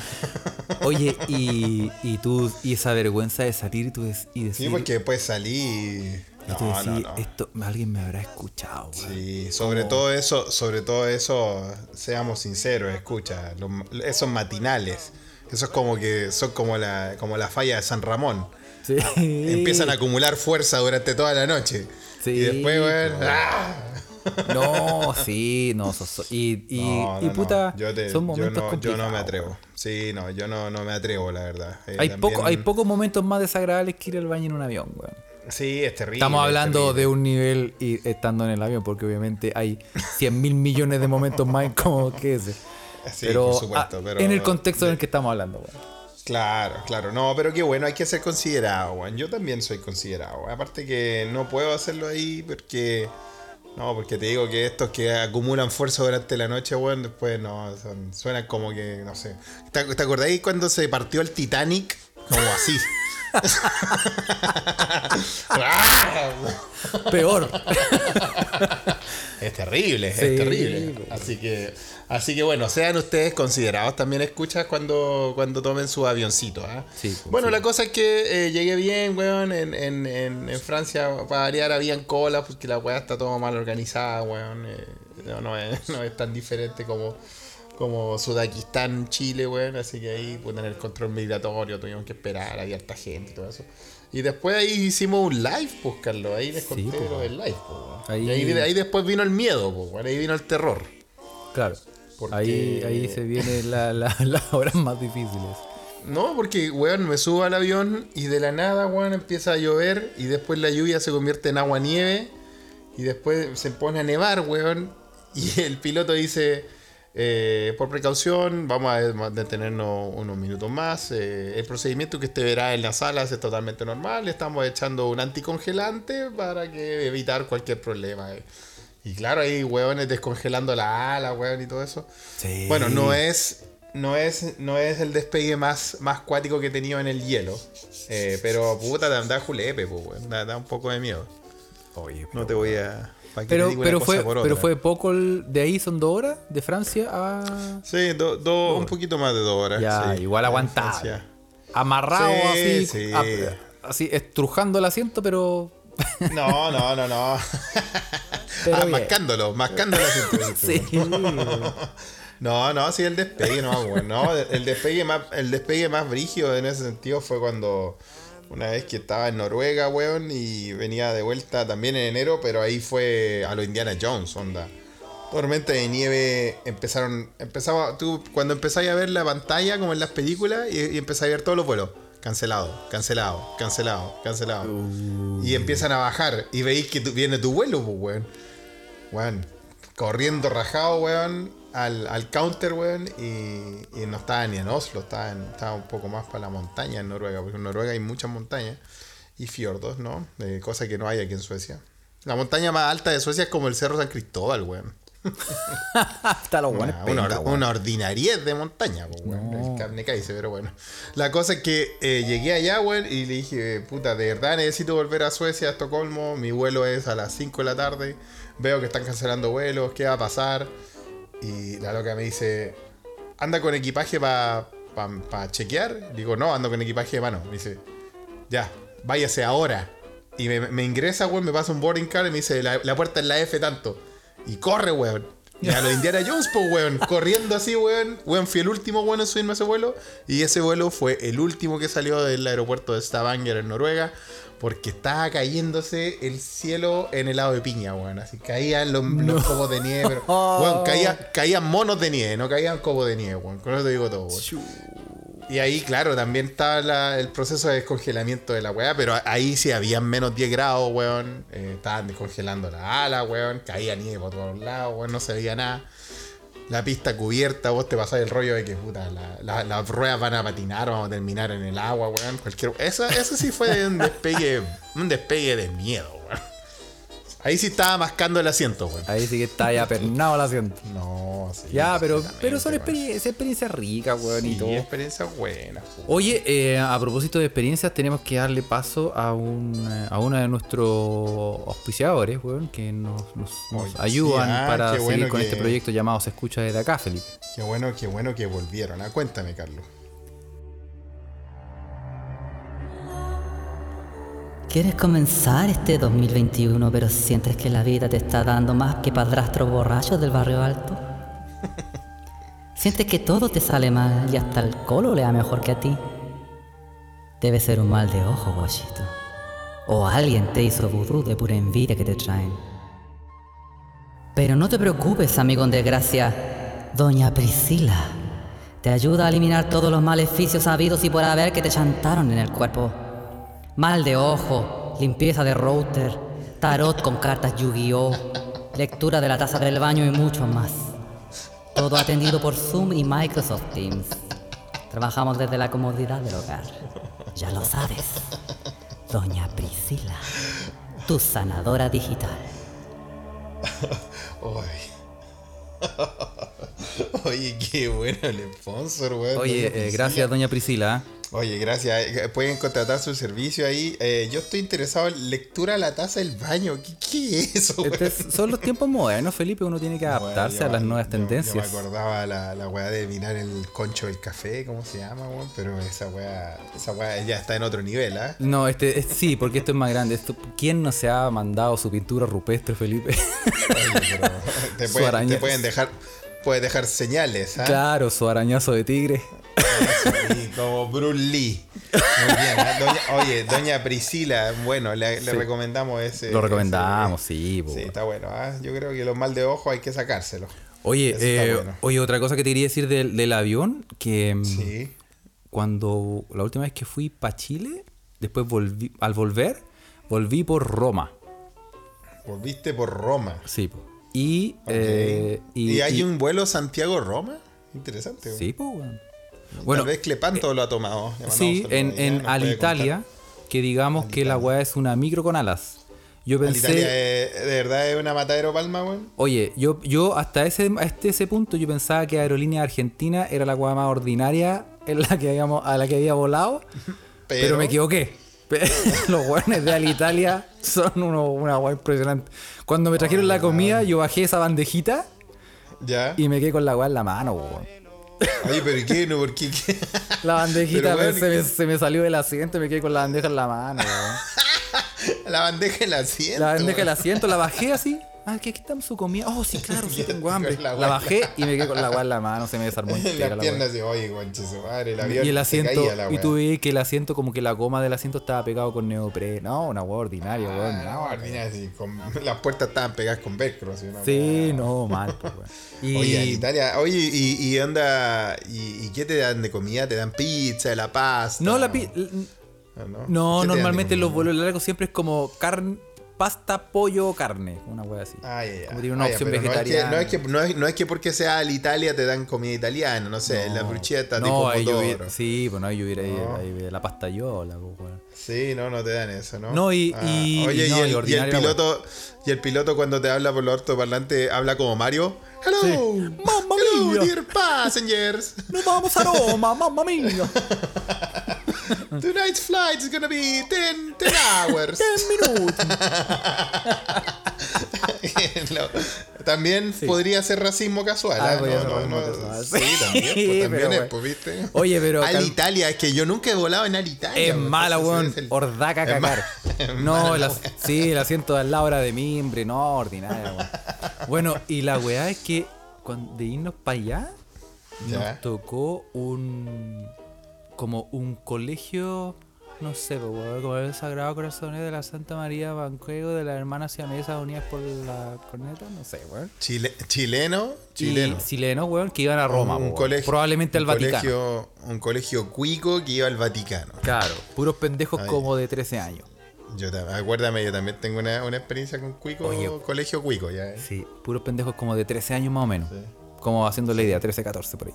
Oye, y, y tú, y esa vergüenza de salir y tú des- y decir. Sí, porque después salí. y tú No, decir, no, no. esto, alguien me habrá escuchado, weón. Sí, sobre todo eso, sobre todo eso, seamos sinceros, escucha, los- esos matinales, esos como que son como la, como la falla de San Ramón. Sí. Empiezan a acumular fuerza durante toda la noche. Sí, y después, po. ¡ah! No, sí, no. so- so- y, y, No, y no, puta, no. Yo te- son yo momentos yo no me atrevo. Sí, no, yo no, no me atrevo, la verdad. Eh, Hay, también- poco, hay pocos momentos más desagradables que ir al baño en un avión, weón. Sí, es terrible. Estamos es hablando terrible. de un nivel y estando en el avión, porque obviamente hay 100 mil millones de momentos más incómodos que ese. Sí, pero, por supuesto, ah, pero- en el contexto en el que estamos hablando, weón. Claro, claro. No, pero qué bueno, hay que ser considerado, weón. Yo también soy considerado. Aparte que no puedo hacerlo ahí porque... No, porque te digo que estos que acumulan fuerza durante la noche, weón, después no, son- suenan como que, no sé. ¿Te, te acordáis cuando se partió el Titanic? Como así. Peor. Es terrible, Sí, es terrible. Así que, así que bueno, sean ustedes considerados también escuchas cuando, cuando tomen su avioncito. ¿ah? Sí, pues, bueno, sí. la cosa es que eh, llegué bien, weón. En, en, en, en Francia, para variar, habían colas, porque la weá está todo mal organizada, weón. eh, no, no es, no es tan diferente como, como Sudakistán, Chile, weón. Así que ahí, pues, en el control migratorio tuvimos que esperar, había harta gente y todo eso. Y después ahí hicimos un live, pues, Carlos. Ahí les conté pues, lo del live, pues, weón. Ahí- Y ahí, ahí después vino el miedo, pues, weón. Ahí vino el terror. Claro. Porque- Ahí, ahí se vienen la- la- las horas más difíciles. No, porque, weón, me subo al avión y de la nada, weón, empieza a llover y después la lluvia se convierte en agua nieve y después se pone a nevar, weón. Y el piloto dice, eh, por precaución, vamos a detenernos unos minutos más. eh, el procedimiento que usted verá en las salas es totalmente normal. Le estamos echando un anticongelante para que evitar cualquier problema. eh". Y claro, ahí, weones, descongelando la ala, weón, y todo eso. Sí. Bueno, no es, no es, no es el despegue más, más cuático que he tenido en el hielo. eh, pero puta, da, da julepe, pues. Da, da un poco de miedo. Oye, No te voy a. Pero, pero, fue, pero fue poco. el- de ahí son dos horas, de Francia a. Sí, do- do- un poquito más de dos horas. Ya, sí. igual aguantado. Amarrado Sí, así. sí. a- así, estrujando el asiento, pero. No, no, no, no. Ah, mascándolo, mascándolo. así, Sí. No, no, sí, el despegue, no, weón. No, el despegue más, el despegue más brígido en ese sentido fue cuando una vez que estaba en Noruega, weón, y venía de vuelta también en enero, pero ahí fue a lo Indiana Jones, onda. Tormenta de nieve, empezaron, empezaba, tú cuando empezáis a ver la pantalla como en las películas y, y empezáis a ver todos los vuelos, cancelado, cancelado, cancelado, cancelado. Y empiezan a bajar y veis que tu- viene tu vuelo, pues, weón. Weón, corriendo rajado, weón, al, al counter, weón, y, y no estaba ni en Oslo, estaba, en- estaba un poco más para la montaña en Noruega, porque en Noruega hay muchas montañas y fiordos, ¿no? De cosa que no hay aquí en Suecia. La montaña más alta de Suecia es como el Cerro San Cristóbal, weón. Está los buenos Una, una, or- una ordinariez de montaña, weón. No. El carne caice, pero bueno. La cosa es que eh, llegué allá, weón, y le dije, puta, de verdad necesito volver a Suecia, a Estocolmo. Mi vuelo es a las 5 de la tarde. Veo que están cancelando vuelos, ¿qué va a pasar? Y la loca me dice, anda con equipaje para chequear. Digo, no, ando con equipaje de mano. Me dice, ya, váyase ahora. Y me, me ingresa, weón, me pasa un boarding card y me dice, la, la puerta es la F tanto. Y corre, weón. Y a lo Indiana Jones, pues, weón. Corriendo así, weón. Weón, fui el último, weón, en subirme a ese vuelo. Y ese vuelo fue el último que salió del aeropuerto de Stavanger, en Noruega. Porque estaba cayéndose el cielo en helado de piña, weón. Así caían los, los copos de nieve. Pero, caía- caían monos de nieve, no caían copos de nieve, weón. Con eso te digo todo, weón. Y ahí, claro, también estaba la- el proceso de descongelamiento de la weá, pero ahí sí habían menos 10 grados, weón. Eh, estaban descongelando la ala, weón. Caía nieve por todos lados, weón. No se veía nada. La pista cubierta, vos te pasás el rollo de que puta, la- la- las ruedas van a patinar, vamos a terminar en el agua, weón. Cualquier... Eso, eso sí fue un despegue, un despegue de miedo. Ahí sí estaba mascando el asiento, weón. Ahí sí que está ya pernado el asiento. No, sí. Ya, pero, pero son experiencias ricas, weón, y Sí, todo. experiencias buenas. Oye, eh, a propósito de experiencias, tenemos que darle paso a, un, eh, a uno de nuestros auspiciadores, weón, que nos, nos- nos Oye, ayudan ah, para seguir bueno con que- este proyecto llamado Se Escucha desde acá, Felipe. Qué bueno, qué bueno que volvieron. Ah, cuéntame, Carlos. ¿Quieres comenzar este 2021 pero sientes que la vida te está dando más que padrastros borrachos del barrio alto? ¿Sientes que todo te sale mal y hasta el colo le da mejor que a ti? Debe ser un mal de ojo, guachito. O alguien te hizo vudú de pura envidia que te traen. Pero no te preocupes, amigo en desgracia. Doña Priscila te ayuda a eliminar todos los maleficios habidos y por haber que te chantaron en el cuerpo. Mal de ojo, limpieza de router, tarot con cartas Yu-Gi-Oh, lectura de la taza del baño y mucho más. Todo atendido por Zoom y Microsoft Teams. Trabajamos desde la comodidad del hogar. Ya lo sabes. Doña Priscila, tu sanadora digital. Oye, qué bueno el sponsor, weón. Oye, eh, gracias, doña Priscila. Oye, gracias. Eh, Pueden contratar su servicio ahí. Eh, yo estoy interesado en lectura a la taza del baño. ¿Qué, qué es eso? Este es- son los tiempos modernos, Felipe, uno tiene que adaptarse Bueno, a las nuevas yo- tendencias. Yo, me acordaba la, la weá de mirar el concho del café, ¿cómo se llama, weón? Pero esa weá, esa weá ya está en otro nivel, ¿ah? No, este, es- sí, porque esto es más grande. Esto, ¿Quién no se ha mandado su pintura rupestre, Felipe? Oye, pero te, pueden, te pueden dejar, puedes dejar señales, ¿ah? claro, su arañazo de tigre. Sí, como Bruce Lee. Muy bien. ¿ah? Doña- oye, doña Priscila, bueno, le, le Sí. recomendamos ese. Lo recomendamos, ese- sí. Sí, está bueno. ¿ah? Yo creo que los mal de ojo hay que sacárselos. Oye, eh, bueno. oye, otra cosa que te quería decir del, del avión, que mm, Sí. cuando la última vez que fui para Chile, después volví, al volver, volví por Roma. Volviste por Roma. Sí, po. Y, eh, ¿Y, hay y- un vuelo Santiago-Roma? Interesante. Sí, pues. Bueno, Bueno, Tal vez Clepanto lo ha tomado. Sí, en, en Alitalia, que digamos que la weá es una micro con alas. Yo pensé, Alitalia es- de verdad es una matadero palma, weón. oye, yo, yo hasta ese, hasta ese punto yo pensaba que Aerolínea Argentina era la weá más ordinaria en la que habíamos, a la que había volado, pero, Pero- me equivoqué. Los weones de Alitalia son uno, una weá impresionante. Cuando me trajeron la comida, yo bajé esa bandejita Ya. y me quedé con la weá en la mano, weón. Oye, pero ¿y qué? No, ¿por qué? qué? La bandejita se, me, se me salió del asiento y me quedé con la bandeja en la mano, weón. La bandeja del asiento. La bandeja del asiento, la bajé así. Ah, que aquí su comida. Oh, sí, claro, sí, tengo hambre. La bajé y me quedé con la weá en la mano, se me desarmó entera Las la piernas de, oye, guanche, su madre, el avión Y el asiento, y tú veías que el asiento, como que la goma del asiento estaba pegado con neopre. No, una weá ordinaria, weón. Ah, no, no, así, con- las puertas estaban pegadas con velcro. Así, una Sí, no, mal, pues, weón. Y Oye, en Italia, oye, y, y onda, y, y qué te dan de comida? ¿Te dan pizza, la pasta? no, la pi- Ah, ¿no? No, ¿Qué te dan de normalmente en los vuelos largos siempre es como carne, pasta, pollo, carne. Una weá así. Ay, ay. Como tiene una Ay, opción pero no es que- vegetariana. No es, que, no, es, no es que porque sea Italia te dan comida italiana, no sé, la bruschetta tipo hubiera- sí, pues no, yo hubiera ahí- la pasta yola, pues. Sí, no, no te dan eso, ¿no? Ah, No, y- y- oye, y el, y piloto, y el piloto cuando te habla por los altoparlantes habla como Mario. Hello, Sí. Mamma hello, mia. dear passengers. ¡Nos vamos a Roma, mamma mía! Tonight's flight is gonna be 10, 10 hours. ¡10 minutos! No, También podría ser racismo casual. Ah, podría No, no, casual. Sí, también, Sí, pues, también es, pues, ¿viste? Oye, pero Alitalia, es que yo nunca he volado en Alitalia. Es mala, weón. el- Ordaca cagar. es No, la sí, el asiento de al lado era de mimbre, no, ordinaria, weón. Bueno, y la weá es que cuando, de irnos para allá, Ya. nos tocó un. Como un colegio. No sé, como el Sagrado Corazón de la Santa María Banquego de las Hermanas Siamesas Unidas por la Corneta, no sé, weón. Chile- chileno, Y chileno. chilenos, weón, que iban a Roma, un colegio, probablemente al un Vaticano. Colegio, un colegio cuico que iba al Vaticano. Claro, puros pendejos Ay. como de 13 años. Yo acuérdame, yo también tengo una, una experiencia con cuico, Oye. colegio cuico, ya. ¿eh? Sí, puros pendejos como de 13 años más o menos. Sí. como haciendo la idea, 13, 14 por ahí.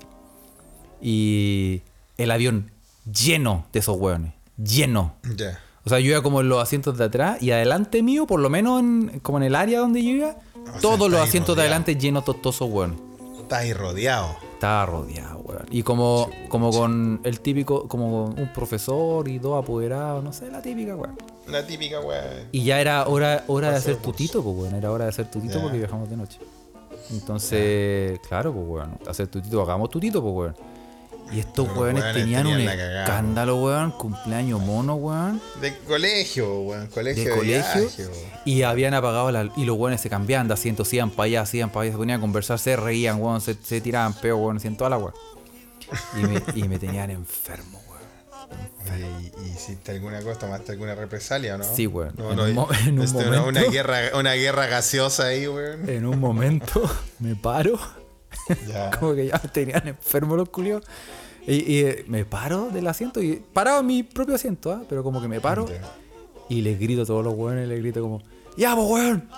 Y el avión lleno de esos hueones, lleno. Ya. O sea, yo iba como en los asientos de atrás y adelante mío, por lo menos en- como en el área donde yo iba, todos los asientos de adelante llenos esos hueones. Estás ahí rodeado. Estaba rodeado, weón. Y como, como con el típico, como un profesor y dos apoderados, no sé, la típica, weón. La típica, weón. Y ya era hora, hora de hacer tutito, pues, weón. Era hora de hacer tutito porque viajamos de noche. Entonces, claro, pues, weón. Hacer tutito, hagamos tutito, pues, weón. Y estos weones tenían un escándalo, weón. Cumpleaños mono, weón. De colegio, weón. Colegio De de, colegio. viaje. Y habían apagado la Y los weones se cambiaban de asiento, se iban para allá, se iban para allá, se ponían a conversar, se reían, weón. Se, se tiraban peo, weón. Hacían toda la weón. Y me, y me tenían enfermo, weón. ¿Y, y hiciste alguna cosa? ¿Tomaste alguna represalia o no? Sí, weón. No, En no, un en un este, una, una momento. guerra, una guerra gaseosa ahí, weón. En un momento me paro. Ya. Como que ya me tenían enfermo los culios. Y, y, eh, me paro del asiento y parado en mi propio asiento, ¿ah? pero como que me paro y les grito a todos los weones, les grito como, ¡Ya, pues, weón!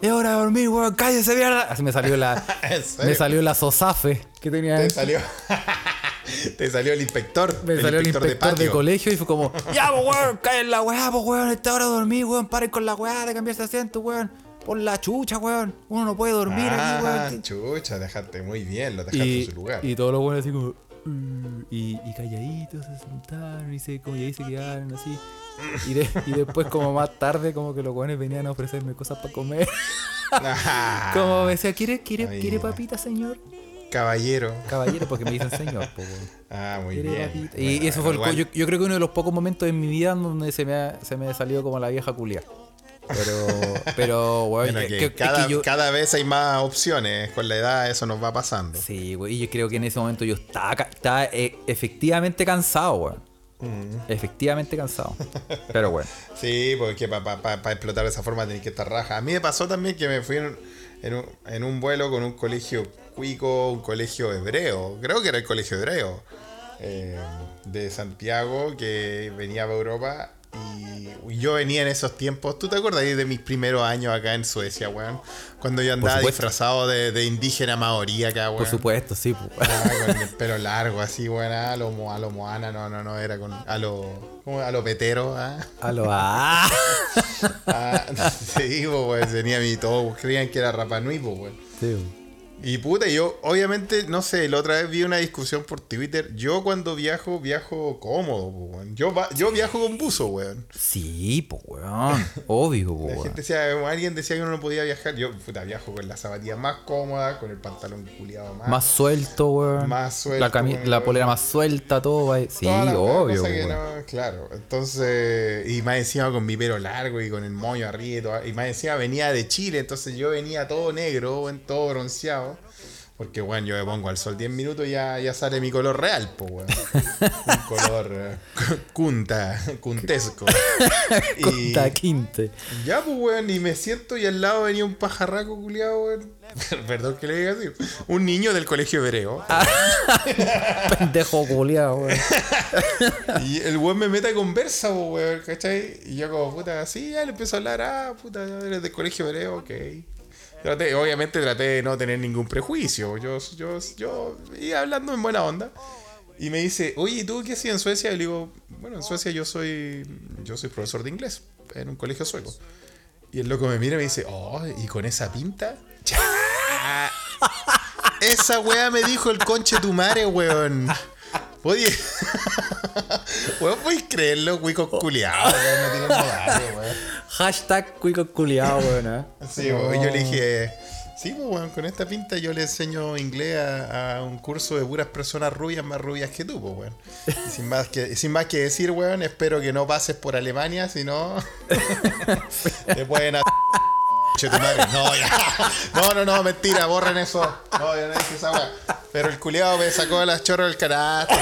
¡Es hora de dormir, weón! ¡Cállese, mierda! Así me salió la, me salió la sosafe que tenía. Te salió. Te salió el inspector. Me salió el inspector de, patio. colegio y fue como, ¡Ya, pues, weón! ¡Cállen la weá, pues, weón! ¡Esta hora de dormir, weón! ¡Paren con la weá de cambiarse de asiento, weón! ¡Por la chucha, weón! Uno no puede dormir aquí, Ah, weón. chucha, dejaste muy bien, lo dejaste y, en su lugar. y todos los buenos así como. Y, y calladitos se sentaron y, se, como, y ahí se quedaron así. Y, de- y después, como más tarde, como que los buenos venían a ofrecerme cosas para comer. Como me decía, ¿quiere, quiere, Ay, ¿quiere papita, señor? Caballero. Caballero, porque me dicen señor. po. Ah, muy ¿Quiere bien. Y, Bueno, y eso fue el, yo, yo creo que uno de los pocos momentos en mi vida donde se me ha, se me ha salido como la vieja culia. Pero, pero, weón, Bueno, que es cada, que yo- cada vez hay más opciones. Con la edad eso nos va pasando. Sí, güey, y yo creo que en ese momento yo estaba, eh, efectivamente cansado, weón. Mm. Efectivamente cansado. Pero bueno. Sí, porque para explotar de esa forma tenés que estar raja. A mí me pasó también que me fui en, en un, en un vuelo con un colegio cuico, un colegio hebreo. Creo que era el colegio hebreo. eh, de Santiago que venía a Europa. Y yo venía en esos tiempos. ¿Tú te acuerdas de mis primeros años acá en Suecia, weón? Cuando yo andaba disfrazado de, de indígena maorí acá, weón. Por supuesto, sí. pues. Ah, con el pelo largo, así, weón. A lo, mo- a lo moana, no, no, no, era con. A lo. ¿Cómo? A lo petero, ¿ah? A lo ah. Ah, sí, pues, weón, tenía mi todo, creían que era Rapa Nui, pues, weón. Sí. Y puta, yo, obviamente, no sé, la otra vez vi una discusión por Twitter. Yo cuando viajo, viajo cómodo, pues, weón. Yo, va- yo viajo con buzo, weón. Sí, pues, weón. Obvio, pues, La weón. gente decía, alguien decía que uno no podía viajar. Yo, puta, viajo con las zapatillas más cómodas, con el pantalón culiado más. Más suelto, weón. Más suelto, La, cami- weón. la polera más suelta, todo. va- Sí, Toda la obvio, weón. no, claro. Entonces, y más encima con mi pelo largo y con el moño arriba y todo. Y más encima venía de Chile, entonces yo venía todo negro, weón, todo bronceado. Porque, bueno, yo me pongo al sol 10 minutos y ya, ya sale mi color real, pues, weón. Un color eh, cunta, cuntesco. y Conta quinte. ya, pues, weón, y me siento y al lado venía un pajarraco culiado, weón. Perdón que le diga así. Un niño del colegio hebreo. Pendejo culiao, weón. Y el weón me mete a conversa, po, weón, ¿cachai? Y yo como, puta, así, ya le empiezo a hablar, ah, puta, eres del colegio hebreo, ok. Traté- obviamente traté de no tener ningún prejuicio. Yo, yo, yo iba hablando en buena onda. Y me dice, oye, ¿y tú qué hacías en Suecia? Y le digo, bueno, en Suecia yo soy, yo soy profesor de inglés en un colegio sueco. Y el loco me mira y me dice, oh, ¿y con esa pinta? Esa weá me dijo el conche tu madre, weón. Oye, weón, ¿puedes creerlo, cuicos culiados, weón? No tienen modales, weón. Hashtag cuico culiao, weón. ¿eh? Sí, yo le dije, sí, pues, weón, con esta pinta yo le enseño inglés a, a un curso de puras personas rubias más rubias que tú, pues, weón. Sin más que, sin más que decir, weón, espero que no pases por Alemania, si no, te pueden hacer. Che, tu madre. No, ya. No, no, no, mentira, borren eso. No, yo no dije esa weá. Pero el culiado me sacó las chorras del carácter,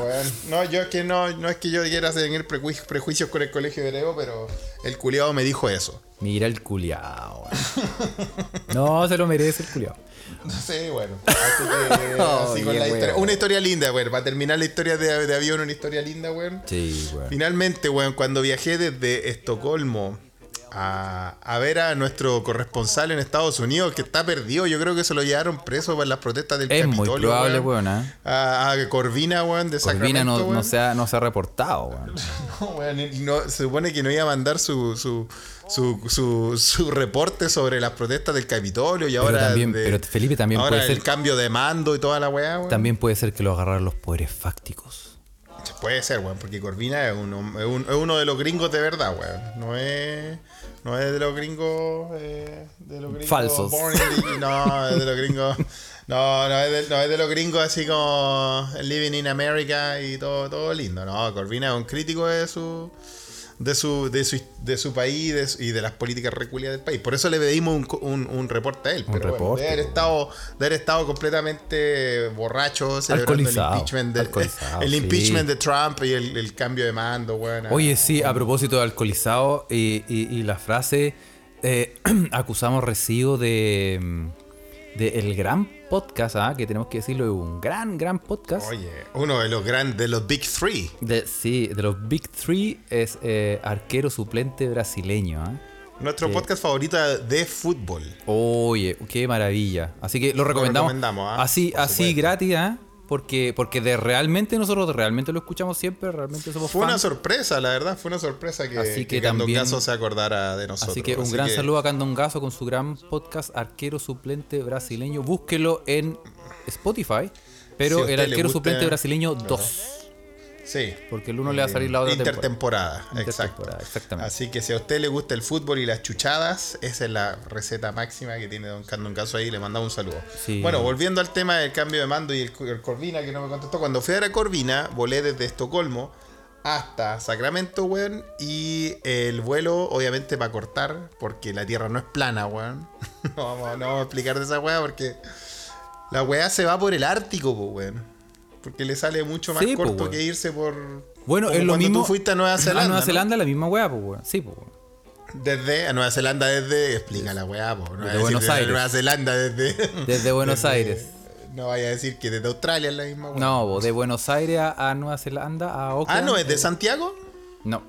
weón. No, yo es que no, no es que yo quiera tener prejuicios, prejuicios con el colegio hebreo, pero el culiado me dijo eso. Mira el culiao, weón. No, se lo merece el culiao. No sé, bueno. Así que, así con la historia. Una historia linda, weón. Para terminar la historia de, de avión, una historia linda, weón. Sí, weón. Finalmente, weón, cuando viajé desde Estocolmo a, a ver a nuestro corresponsal en Estados Unidos que está perdido. Yo creo que se lo llevaron preso por las protestas del Es muy Capitolio. probable, weón. weón, ¿eh? A, a Corvina, weón, de Corvina no, Sacramento, no weón. se ha, no se ha reportado, weón. No, weón, no- se supone que no iba a mandar su, su, su, su, su reporte sobre las protestas del Capitolio y Pero ahora. también- de- pero Felipe, también ahora puede el ser- cambio de mando y toda la weá, weón. También puede ser que lo agarraron los poderes fácticos. Puede ser, weón, porque Corvina es uno, es, un- es uno de los gringos de verdad, weón. No es, no es de los gringos. eh, de los gringos Falsos. in no, es de los gringos. No, no es, de, no es de los gringos así como Living in America y todo, todo lindo. No, Corvina es un crítico de su. De su, de su, de su país de su- y de las políticas reculias del país. Por eso le pedimos un, un, un reporte a él. Un pero bueno, reporte, de, haber estado, de haber estado completamente borracho, celebrando el impeachment de, el sí. impeachment de Trump y el, el cambio de mando, weón. Oye, sí, a propósito de alcoholizado y, y- y la frase, eh, acusamos recibo de, mm, de el gran podcast, ¿ah? que tenemos que decirlo, es un gran, gran podcast. Oye, uno de los grandes, de los Big Three. De, sí, de los Big Three es eh, arquero suplente brasileño. ¿ah? Nuestro podcast favorito de fútbol. Oye, qué maravilla. Así que lo recomendamos. recomendamos, ¿ah? Así, Por así supuesto. gratis, ¿ah? Porque, porque de realmente nosotros realmente lo escuchamos siempre, realmente somos Fue una sorpresa, la verdad, fue una sorpresa que, Así que también- se acordara de nosotros. Así que un gran saludo a Candongazo con su gran podcast Arquero Suplente Brasileño. Búsquelo en Spotify, pero Si el Arquero gusta- Suplente Brasileño Ajá. 2. Sí. Porque el uno le va a salir la otra temporada. Intertemporada, exacto. Exactamente. Así que si a usted le gusta el fútbol y las chuchadas, esa es la receta máxima que tiene Don Candon Caso ahí. Le mandamos un saludo. Sí. Bueno, volviendo al tema del cambio de mando y el, el Corvina que no me contestó. Cuando fui a ver a Corvina, volé desde Estocolmo hasta Sacramento, weón. Y el vuelo, obviamente, para cortar, porque la tierra no es plana, weón. No vamos, no vamos a explicar de esa weá porque la weá se va por el Ártico, weón. Porque le sale mucho más Sí, corto que irse por. Bueno, es lo cuando mismo. tú fuiste a Nueva Zelanda. A Nueva ¿no? Zelanda la misma weá, pues. Sí, pues. Desde a Nueva Zelanda, desde. Explica la weá, po. No decir Buenos desde Aires. Nueva Zelanda, desde. Desde Buenos Aires. No vaya a decir que desde Australia es la misma weá. No, po, de Buenos Aires a, a Nueva Zelanda, a Auckland. Ah, no, es de eh, Santiago. No.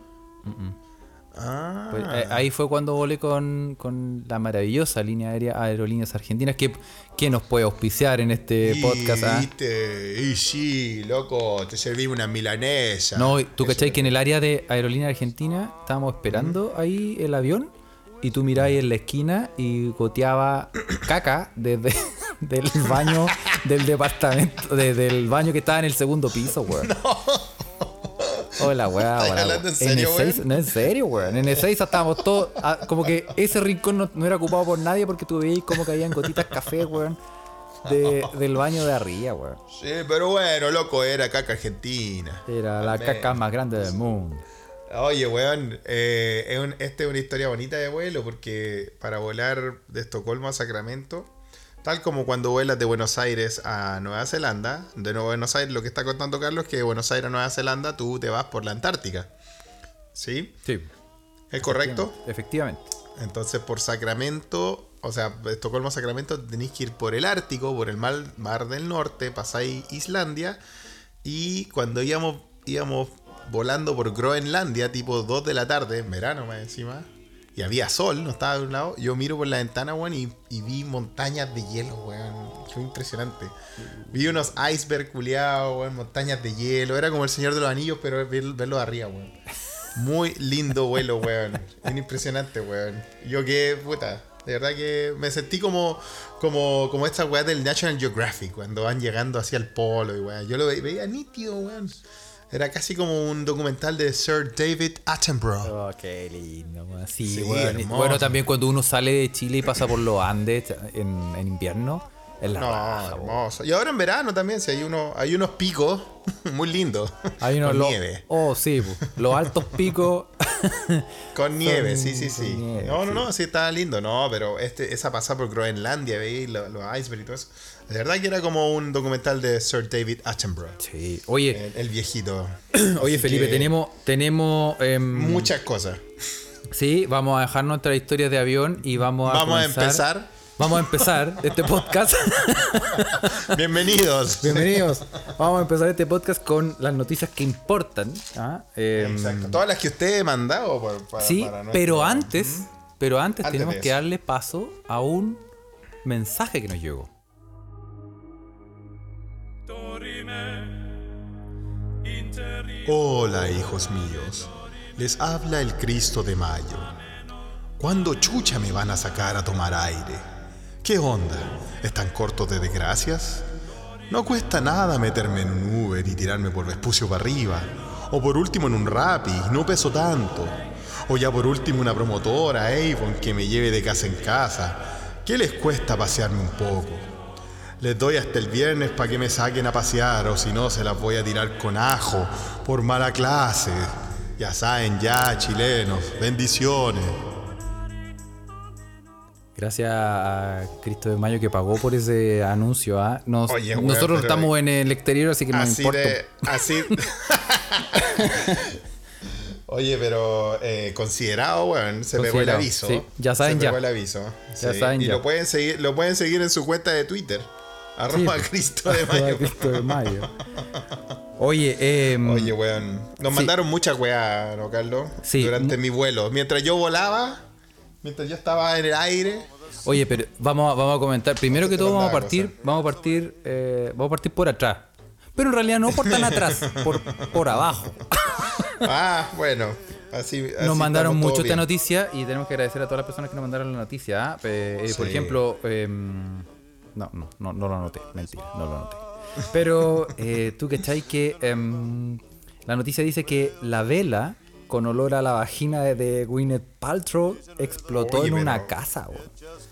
Ah. Pues, eh, ahí fue cuando volé con, con la maravillosa línea aérea Aerolíneas Argentinas que, que nos puede auspiciar en este Y, podcast. ah? viste, y sí, loco, te serví una milanesa. No, y tú es. que en el área de Aerolínea Argentina estábamos esperando ahí el avión y tú miráis en la esquina y goteaba caca desde del baño del departamento, desde el baño que estaba en el segundo piso, weón. Hola, weá, ¿Estás weá, hablando en serio, weón? No, en serio, weón. En Ezeiza estábamos todos. ah, como que ese rincón no, no era ocupado por nadie porque tú veías como caían gotitas café, weón. de- del baño de arriba, weón. Sí, pero bueno, loco, era caca argentina. Era la Amén. caca más grande del mundo. Oye, weón, eh, es un- esta es una historia bonita de vuelo porque para volar de Estocolmo a Sacramento, tal como cuando vuelas de Buenos Aires a Nueva Zelanda, de Nueva Buenos Aires, lo que está contando Carlos es que de Buenos Aires a Nueva Zelanda tú te vas por la Antártica. ¿Sí? Sí. ¿Es correcto? Efectivamente. Entonces por Sacramento, o sea, Estocolmo a Sacramento tenéis que ir por el Ártico, por el mar, mar del Norte, pasáis Islandia y cuando íbamos, íbamos volando por Groenlandia, tipo 2 de la tarde, en verano más encima, y había sol, no estaba de un lado, yo miro por la ventana, weón, y, y vi montañas de hielo, weón. Fue impresionante. Vi unos icebergs culiados, weón, montañas de hielo. Era como el Señor de los Anillos, pero ver- verlo de arriba, weón. Muy lindo vuelo, weón. Impresionante, weón. Yo que, puta, de verdad que me sentí como, como, como estas weas del National Geographic, cuando van llegando hacia el polo y weón. Yo lo ve- veía nítido, weón. Era casi como un documental de Sir David Attenborough. Oh, qué lindo. Sí, Sí, hermoso. Bueno, también cuando uno sale de Chile y pasa por los Andes en, en invierno, la No, raja, hermoso. Y ahora en verano también, si hay, uno, hay unos picos muy lindos. Hay unos con lo- nieve. Oh, sí, los altos picos. Con nieve, sí, sí, sí. nieve, no, no, sí. no, sí estaba lindo, no, pero este, esa pasada por Groenlandia, veis los, los icebergs y todo eso. De verdad que era como un documental de Sir David Attenborough. Sí. Oye, El, el viejito. oye Así Felipe, tenemos, tenemos em, Muchas cosas. Sí, vamos a dejar nuestra historia de avión y vamos a Vamos a empezar. Vamos a empezar este podcast. Bienvenidos. Bienvenidos. Vamos a empezar este podcast con las noticias que importan. ¿ah? Em, Exacto. Todas las que usted he mandado para, sí, para nuestro- pero antes, pero antes, Antes tenemos que darle paso a un mensaje que nos llegó. Hola, hijos míos. Les habla el Cristo de Mayo. ¿Cuándo chucha me van a sacar a tomar aire? ¿Qué onda? ¿Están cortos de desgracias? No cuesta nada meterme en un Uber y tirarme por Vespucio para arriba. O por último en un Rappi, no peso tanto. O ya por último una promotora Avon que me lleve de casa en casa. ¿Qué les cuesta pasearme un poco? Les doy hasta el viernes para que me saquen a pasear o si no se las voy a tirar con ajo por mala clase. Ya saben, ya, chilenos. Bendiciones. Gracias a Cristo de Mayo que pagó por ese anuncio. ¿ah? Nos- Oye, weón, nosotros estamos en el exterior, así que no así importa. de. Así. Oye, pero eh, considerado, weón, se pegó el Considerado, aviso. sí. Ya saben se ya. pegó el aviso. Ya Sí, saben y ya. lo pueden seguir, lo pueden seguir en su cuenta de Twitter. Arroba. Cristo de Mayo. Cristo de Mayo. Oye, em, Oye, weón. Nos Sí. mandaron muchas weas, ¿no, Carlos? Sí. Durante mi vuelo. Mientras yo volaba, mientras yo estaba en el aire. Oye, pero vamos a, vamos a comentar. Primero que todo, vamos a partir, vamos a partir, eh, vamos a partir por atrás. Pero en realidad no por tan atrás, por, por abajo. Ah, bueno. Así, así Nos mandaron mucho esta bien. noticia y tenemos que agradecer a todas las personas que nos mandaron la noticia. ¿ah? Eh, Por ejemplo, em, no, no, no, no lo anoté, mentira, no lo anoté. Pero eh, tú cachai que em, la noticia dice que la vela con olor a la vagina de, Gwyneth Paltrow explotó Oye, en una casa. weón.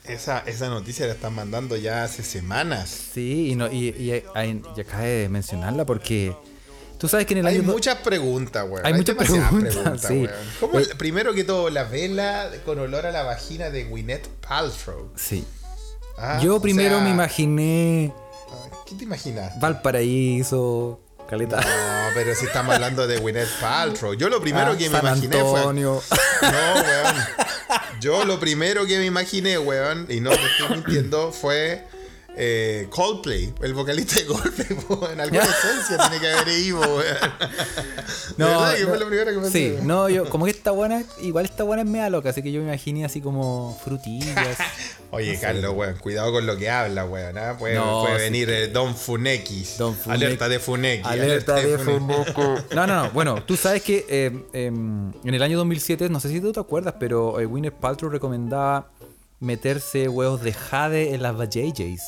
Esa, esa noticia la están mandando ya hace semanas. Sí, y, no, y, y, y acabé de mencionarla porque tú sabes que en el Hay año... muchas preguntas, weón. Hay muchas demasiadas preguntas, sí. weón. ¿Cómo Eh, primero que todo, la vela con olor a la vagina de Gwyneth Paltrow. Sí. Ah, Yo primero sea, me imaginé ¿Qué te imaginas? Valparaíso, Caleta. No, pero si estamos hablando de Gwyneth Paltrow. Yo lo primero Ah, que me imaginé Antonio. fue. No, weón. Yo lo primero que me imaginé, weón, y no te estoy mintiendo, fue eh, Coldplay. El vocalista de Coldplay, en alguna esencia tiene que haber weón. De verdad no, fue lo primero que. Sí, no, yo, como que esta buena, igual esta buena es media loca, así que yo me imaginé así como frutillas. Oye, Carlos, weón, cuidado con lo que habla, weón. ¿ah? Puede, No, venir Don Funekis. Don. Alerta de Funeki. Alerta de Funeki. No, no, no. Bueno, tú sabes que eh, em, en el año 2007, no sé si tú te acuerdas, pero eh, Gwyneth Paltrow recomendaba meterse huevos de jade en las vajayjays.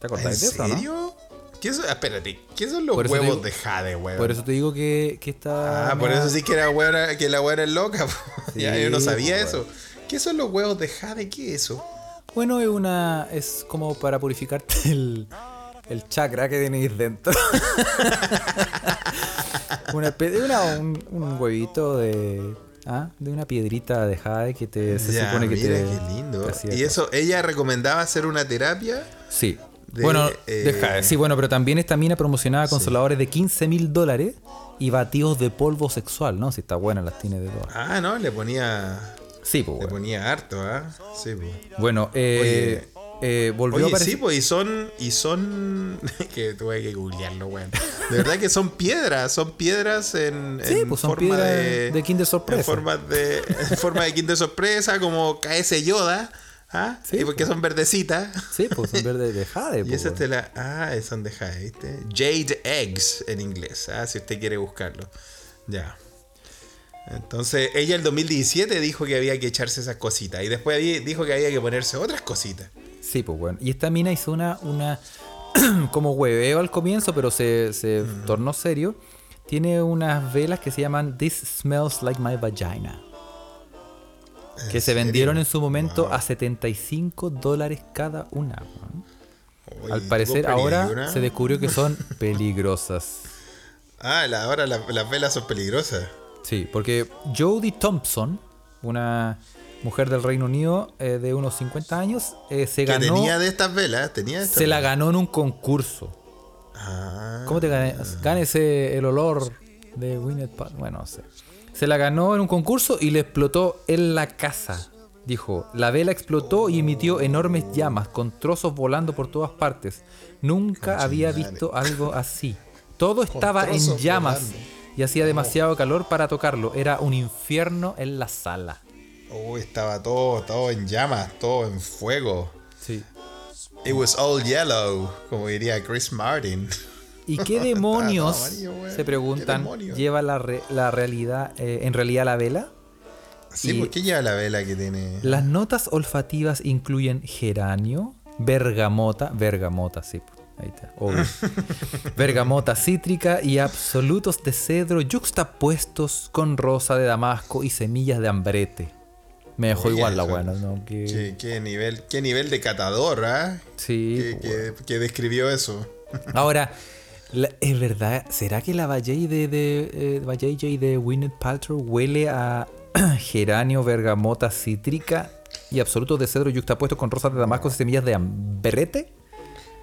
¿Te ¿En acordás de eso, no? serio? ¿Qué son, espérate, ¿qué son los huevos digo- de jade, weón? Por eso te digo que, que está. Ah, por eso sí que, era que la weá era loca. po. ya, yo no Sí, sabía pues, eso. ¿Qué son los huevos de jade? ¿Qué es eso? Bueno, es una. Es como para purificarte el, el chakra que tenéis dentro. una, espe- una- un, un huevito de. ¿Ah? De una piedrita de jade que te, se Ya, supone que mira, te. qué lindo. te Y eso, ella recomendaba hacer una terapia. Sí. de, bueno, eh, de jade. Sí, bueno, pero también esta mina promocionaba consoladores de 15 mil dólares y batidos de polvo sexual, ¿no? Si está buena, las tiene de todas. Ah, no, le ponía. Sí, pues Le bueno. ponía harto, ¿ah? Sí, pues. Bueno, eh, eh, volvió a Oye, aparecer. sí, pues, y son. Y son. que tuve que googlearlo, weón. De verdad que son piedras, son piedras en. Sí, en pues son forma piedras de, de Kinder Sorpresa. En forma de, en forma de Kinder Sorpresa, como KS Yoda. ¿Ah? Sí, y porque son verdecitas. Sí, pues son verdes de jade. Y pues, esas bueno. te la. Ah, son de jade, ¿viste? Jade Eggs en inglés, ah, si usted quiere buscarlo. Ya. Entonces, ella el 2017 dijo que había que echarse esas cositas. Y después dijo que había que ponerse otras cositas. Sí, pues bueno. Y esta mina hizo una, una como hueveo al comienzo, pero se, se tornó serio. Tiene unas velas que se llaman This Smells Like My Vagina. Que se serio? vendieron en su momento a 75 dólares cada una. Al ¿tú parecer ahora se descubrió que son peligrosas. Ah, la- ahora la- las velas son peligrosas. Sí, porque Jodie Thompson, una mujer del Reino Unido eh, de unos 50 años, eh, se Que ganó, tenía de estas velas, tenía de estas se la ganó en un concurso. Ah, ¿Cómo te ganes? Gánese el olor de Paltrow. Bueno, no sé. Se la ganó en un concurso y le explotó en la casa. Dijo, la vela explotó y emitió enormes llamas con trozos volando por todas partes. Nunca había madre. visto algo así. Todo estaba en llamas volando. y hacía demasiado calor para tocarlo. Era un infierno en la sala. Oh, estaba todo, todo en llamas, todo en fuego. Sí. It was all yellow, como diría Chris Martin. ¿Y qué demonios, amarillo, se ¿Qué preguntan, demonios? lleva la, re- la realidad, eh, en realidad la vela? Sí, ¿por qué lleva la vela que tiene? Las notas olfativas incluyen geranio, bergamota, bergamota, sí, ahí está, obvio. bergamota cítrica y absolutos de cedro yuxtapuestos con rosa de damasco y semillas de ambrete. Me dejó Oye, igual la buena, ¿no? ¿Qué, qué nivel, qué nivel de catador, ¿ah? sí, que, pues, describió eso. Ahora, la- es verdad, ¿será que la Valley de, de, eh, Valley J de Gwyneth Paltrow huele a geranio, bergamota cítrica y absolutos de cedro yuxtapuestos con rosas de damasco y semillas de ambrete?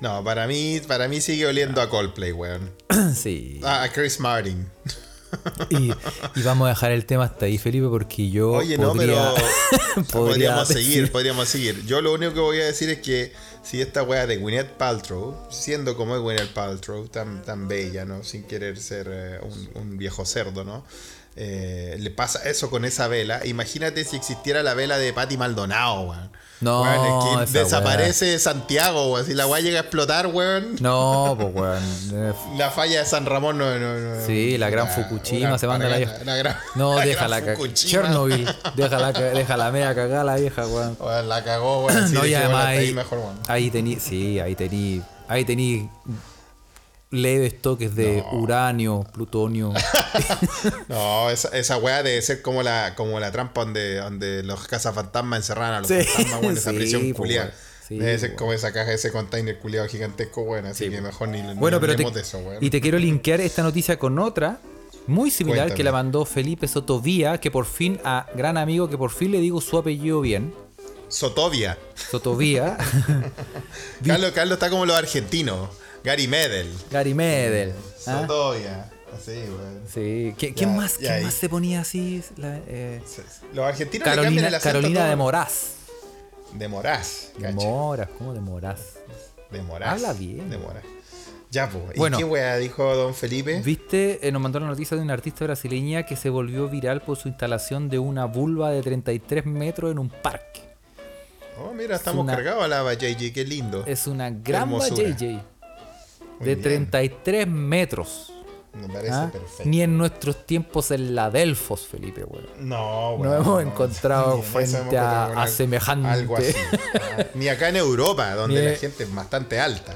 No, para mí, para mí sigue oliendo a Coldplay, weón. sí. Ah, a Chris Martin. Y, y vamos a dejar el tema hasta ahí, Felipe, porque yo Oye, no, podría, pero podría podríamos decir- seguir, podríamos seguir. Yo lo único que voy a decir es que si esta weá de Gwyneth Paltrow, siendo como es Gwyneth Paltrow, tan, tan bella, ¿no? Sin querer ser eh, un, un viejo cerdo, ¿no? Eh, le pasa eso con esa vela. Imagínate si existiera la vela de Patti Maldonado, weón. No, Weón, es que esa desaparece Santiago, weón. Si la weá llega a explotar, weón. No, pues weón. La falla de San Ramón no, no, no- Sí, la gran una- Fukushima una se manda la vieja. gran- No, la déjala cagar. Chernobyl, déjala, déjala media cagada la vieja, weón. Weón, la cagó, weón. Sí, no, y además ahí, mejor, weón. ahí tení, sí, ahí tení, ahí tení leves toques de uranio, plutonio. No, esa, esa weá debe ser como la, como la trampa donde, donde los cazafantasmas encerraran a los Sí, fantasmas, weón, esa sí, prisión po, culiada. Sí, debe ser po, como esa caja, ese container culiado gigantesco, weón. Así Sí, que po. mejor ni, ni Bueno, pero te, hablemos de eso, y te quiero linkear esta noticia con otra muy similar Cuéntame. que la mandó Felipe Sotovía, que por fin, a gran amigo, que por fin le digo su apellido bien. Sotovia. Sotovía, Carlos, Carlos está como los argentinos. Gary Medel. Gary Medel. ¿ah? Sotovia. Así, weón. Sí. ¿Qui- ¿Quién más, quién más se ponía así? La- eh, Los argentinos le cambian Carolina, el acento Carolina todo. de Moraz. De Moraz. De. Moraz, ¿cómo de Moraz? De Moraz. Habla bien. De Moraz. Ya, pues. ¿Y Bueno. qué weá dijo don Felipe? ¿Viste? Eh, nos mandó la noticia de una artista brasileña que se volvió viral por su instalación de una vulva de 33 metros en un parque. Oh, mira, estamos una- cargados a la JJ, qué lindo. Es una gran. JJ Muy de bien. 33 metros. Me parece ¿ah? perfecto. Ni en nuestros tiempos en la Delfos, Felipe, weón. No, No weón, hemos encontrado eso frente a- semejante. Algo así. ah. Ni acá en Europa, donde Ni- la gente es bastante alta.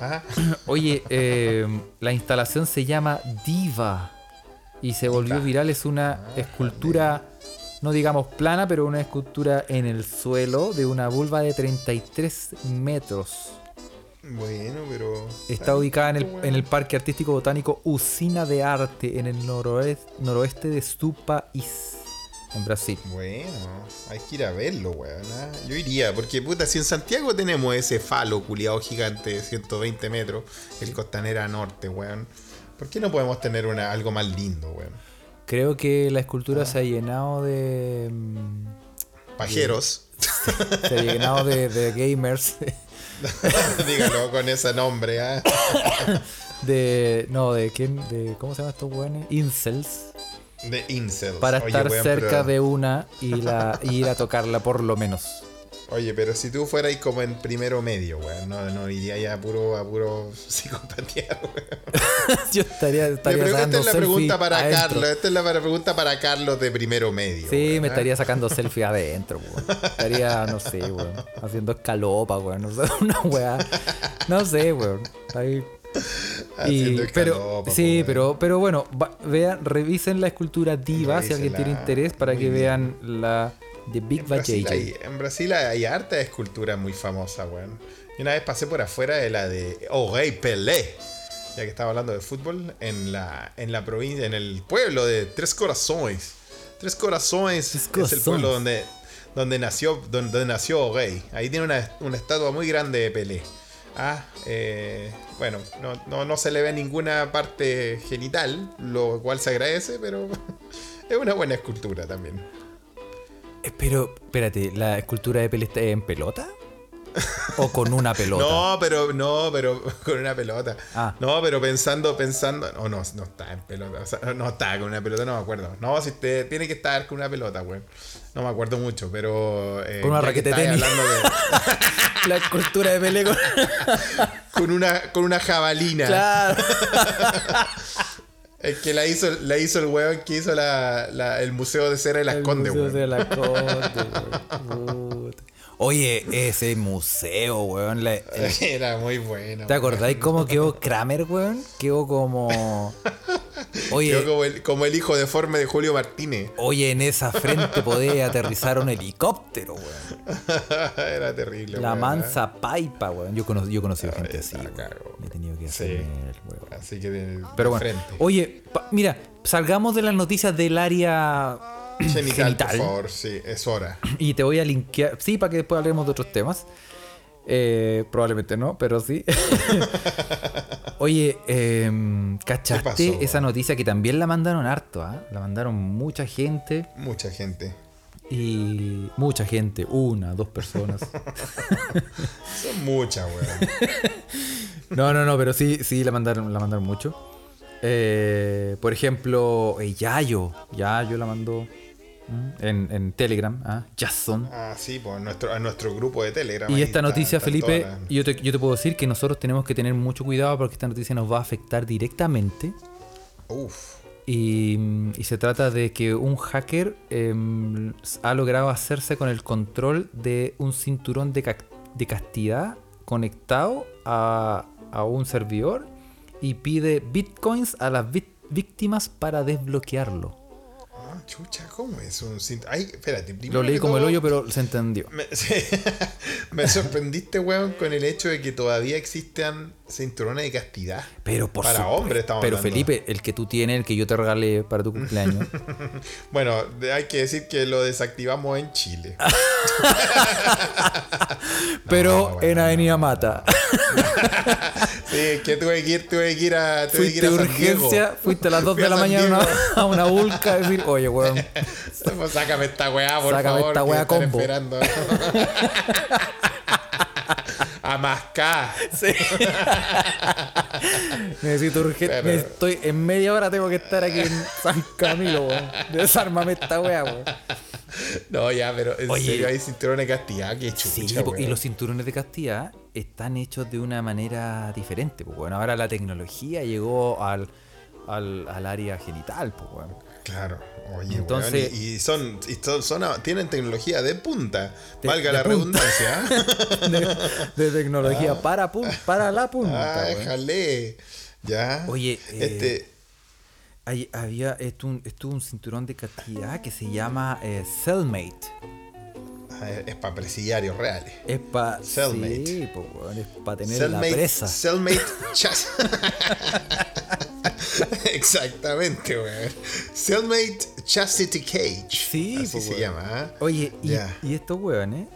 Ah, Oye, eh, la instalación se llama Diva y se volvió Diva. viral. Es una escultura, no digamos plana, pero una escultura en el suelo de una vulva de 33 metros. Bueno, pero. Está ubicada en el, en el Parque Artístico Botánico Usina de Arte en el noroeste, noroeste de Stupais, en Brasil. Bueno, hay que ir a verlo, weón. ah. Yo iría, porque puta, si en Santiago tenemos ese falo culiado gigante de 120 metros, el Costanera Norte, weón. ¿Por qué no podemos tener una, algo más lindo, weón? Creo que la Ah. escultura se ha llenado de. mm, Pajeros. Se ha llenado de, de gamers. Dígalo con ese nombre, ¿ah? De. No, de quién. De, ¿Cómo se llaman estos weones? Incels. De incels. Para Oye, estar weón, cerca pero- de una y, la, y ir a tocarla por lo menos. Oye, pero si tú fueras como en primero medio, weón, no, no iría ya a puro, a puro psicopatía, weón. Yo estaría, estaría sacando Esta es la pregunta para adentro. Carlos. Esta es la pregunta para Carlos de primero medio. Sí, weón, me ¿ah? estaría sacando selfie adentro, weón. Estaría, no sé, weón. Haciendo escalopa, weón. No sé, una weá. No sé, weón. Ahí. Haciendo pero sí, pero, pero bueno, va- vean, revisen la escultura diva si alguien tiene interés para Muy que bien. vean la de Big En Brasil, hay, en Brasil hay harta escultura muy famosa, weón. Y una vez pasé por afuera de la de Oh Rey Pelé. Ya que estaba hablando de fútbol, en la, en la provincia, en el pueblo de Tres Corazones. Tres Corazones Tres es el Corazones. pueblo donde, donde nació, donde, donde nació Rey. Ahí tiene una, una estatua muy grande de Pelé. Ah, eh, bueno, no, no, no se le ve ninguna parte genital, lo cual se agradece, pero es una buena escultura también. Eh, Pero, espérate, ¿la escultura de Pelé está en pelota? ¿O con una pelota? No, pero no, pero con una pelota. Ah. No, pero pensando, pensando. No, no, no está en pelota. O sea, no está con una pelota, no me acuerdo. No, si te, tiene que estar con una pelota, güey. No me acuerdo mucho, pero. eh, Con una raqueta de tenis. de- La escultura de Pelé con... con una, con una jabalina. Claro. Es que la hizo, la hizo el weón que hizo la, la- el Museo de Cera de las Condes, weón. Museo de las Condes, weón. Oye, ese museo, weón. la- el- Era muy bueno. ¿Te acordáis cómo quedó Kramer, weón? Quedó como... Oye, Quedó como el, como el hijo deforme de Julio Martínez. oye, en esa frente podía aterrizar un helicóptero, weón. Era terrible, La weón, mansa paipa, weón. Yo, cono- yo he conocido Ay, gente así. Me he tenido que Sí. hacer el weón. ¿eh? Así que de, Pero de bueno, frente. oye, pa- mira, salgamos de las noticias del área Genital, genital. por favor, sí, es hora. y te voy a linkear, sí, para que después hablemos de otros temas. Eh, probablemente no, pero sí. Oye, ¿Qué ¿cachaste pasó, esa noticia que también la mandaron harto? ¿ah? La mandaron mucha gente Mucha gente. y mucha gente, una, dos personas. Son muchas, weón. No, no, no, pero sí, sí la mandaron, la mandaron mucho. Eh, por ejemplo, eh, Yayo, Yayo la mandó. En, en Telegram, ¿ah? Jason. Ah, sí, pues nuestro, a nuestro grupo de Telegram. Y esta noticia, Felipe, yo te, yo te puedo decir que nosotros tenemos que tener mucho cuidado porque esta noticia nos va a afectar directamente. Uf. Y, y se trata de que un hacker em, ha logrado hacerse con el control de un cinturón de, ca- de castidad conectado a, a un servidor y pide bitcoins a las víctimas para desbloquearlo. Chucha, ¿cómo es un cint- Ay, espérate. Lo leí como el hoyo, pero se entendió. Me, sí, me sorprendiste, weón, con el hecho de que todavía existan cinturones de castidad. Pero por Para hombres estamos Pero hablando. Felipe, el que tú tienes, el que yo te regalé para tu cumpleaños. Bueno, hay que decir que lo desactivamos en Chile. pero bueno, en Avenida Mata. Sí, es que tuve que ir, tuve que ir a, tuve que ir fuiste a San Diego. urgencia, fuiste a las 2 Fui de la mañana a una, vulca a decir, oye, weón. Pues sácame esta weá, por Sácame favor. esta que weá combo. esperando. A mascar. Sí. Necesito urgente. Estoy en media hora tengo que estar aquí en San Camilo, weón. Desármame esta weá, weón. No, ya, pero en Oye. serio hay cinturones de castidad. Qué chucha, Sí, y los cinturones de castidad están hechos de una manera diferente. Pues bueno, ahora la tecnología llegó al, al, al área genital, pues bueno. Claro, oye, Entonces- weón, y, son, y son, son- tienen tecnología de punta, De- valga de la punta. redundancia. De, de tecnología para, pun- para la punta. ah, déjale. Ya. Oye, eh, este, Hay- había esto un, esto un cinturón de castidad que se llama eh, Cellmate. Ah, es para presidiarios reales. Es para Cellmate. Sí, es para tener la presa. Cellmate chas. Exactamente, weón. Cellmate Chastity Cage. Sí, así pues, se weón. llama. ¿ah? Oye, y, Ya. y estos weones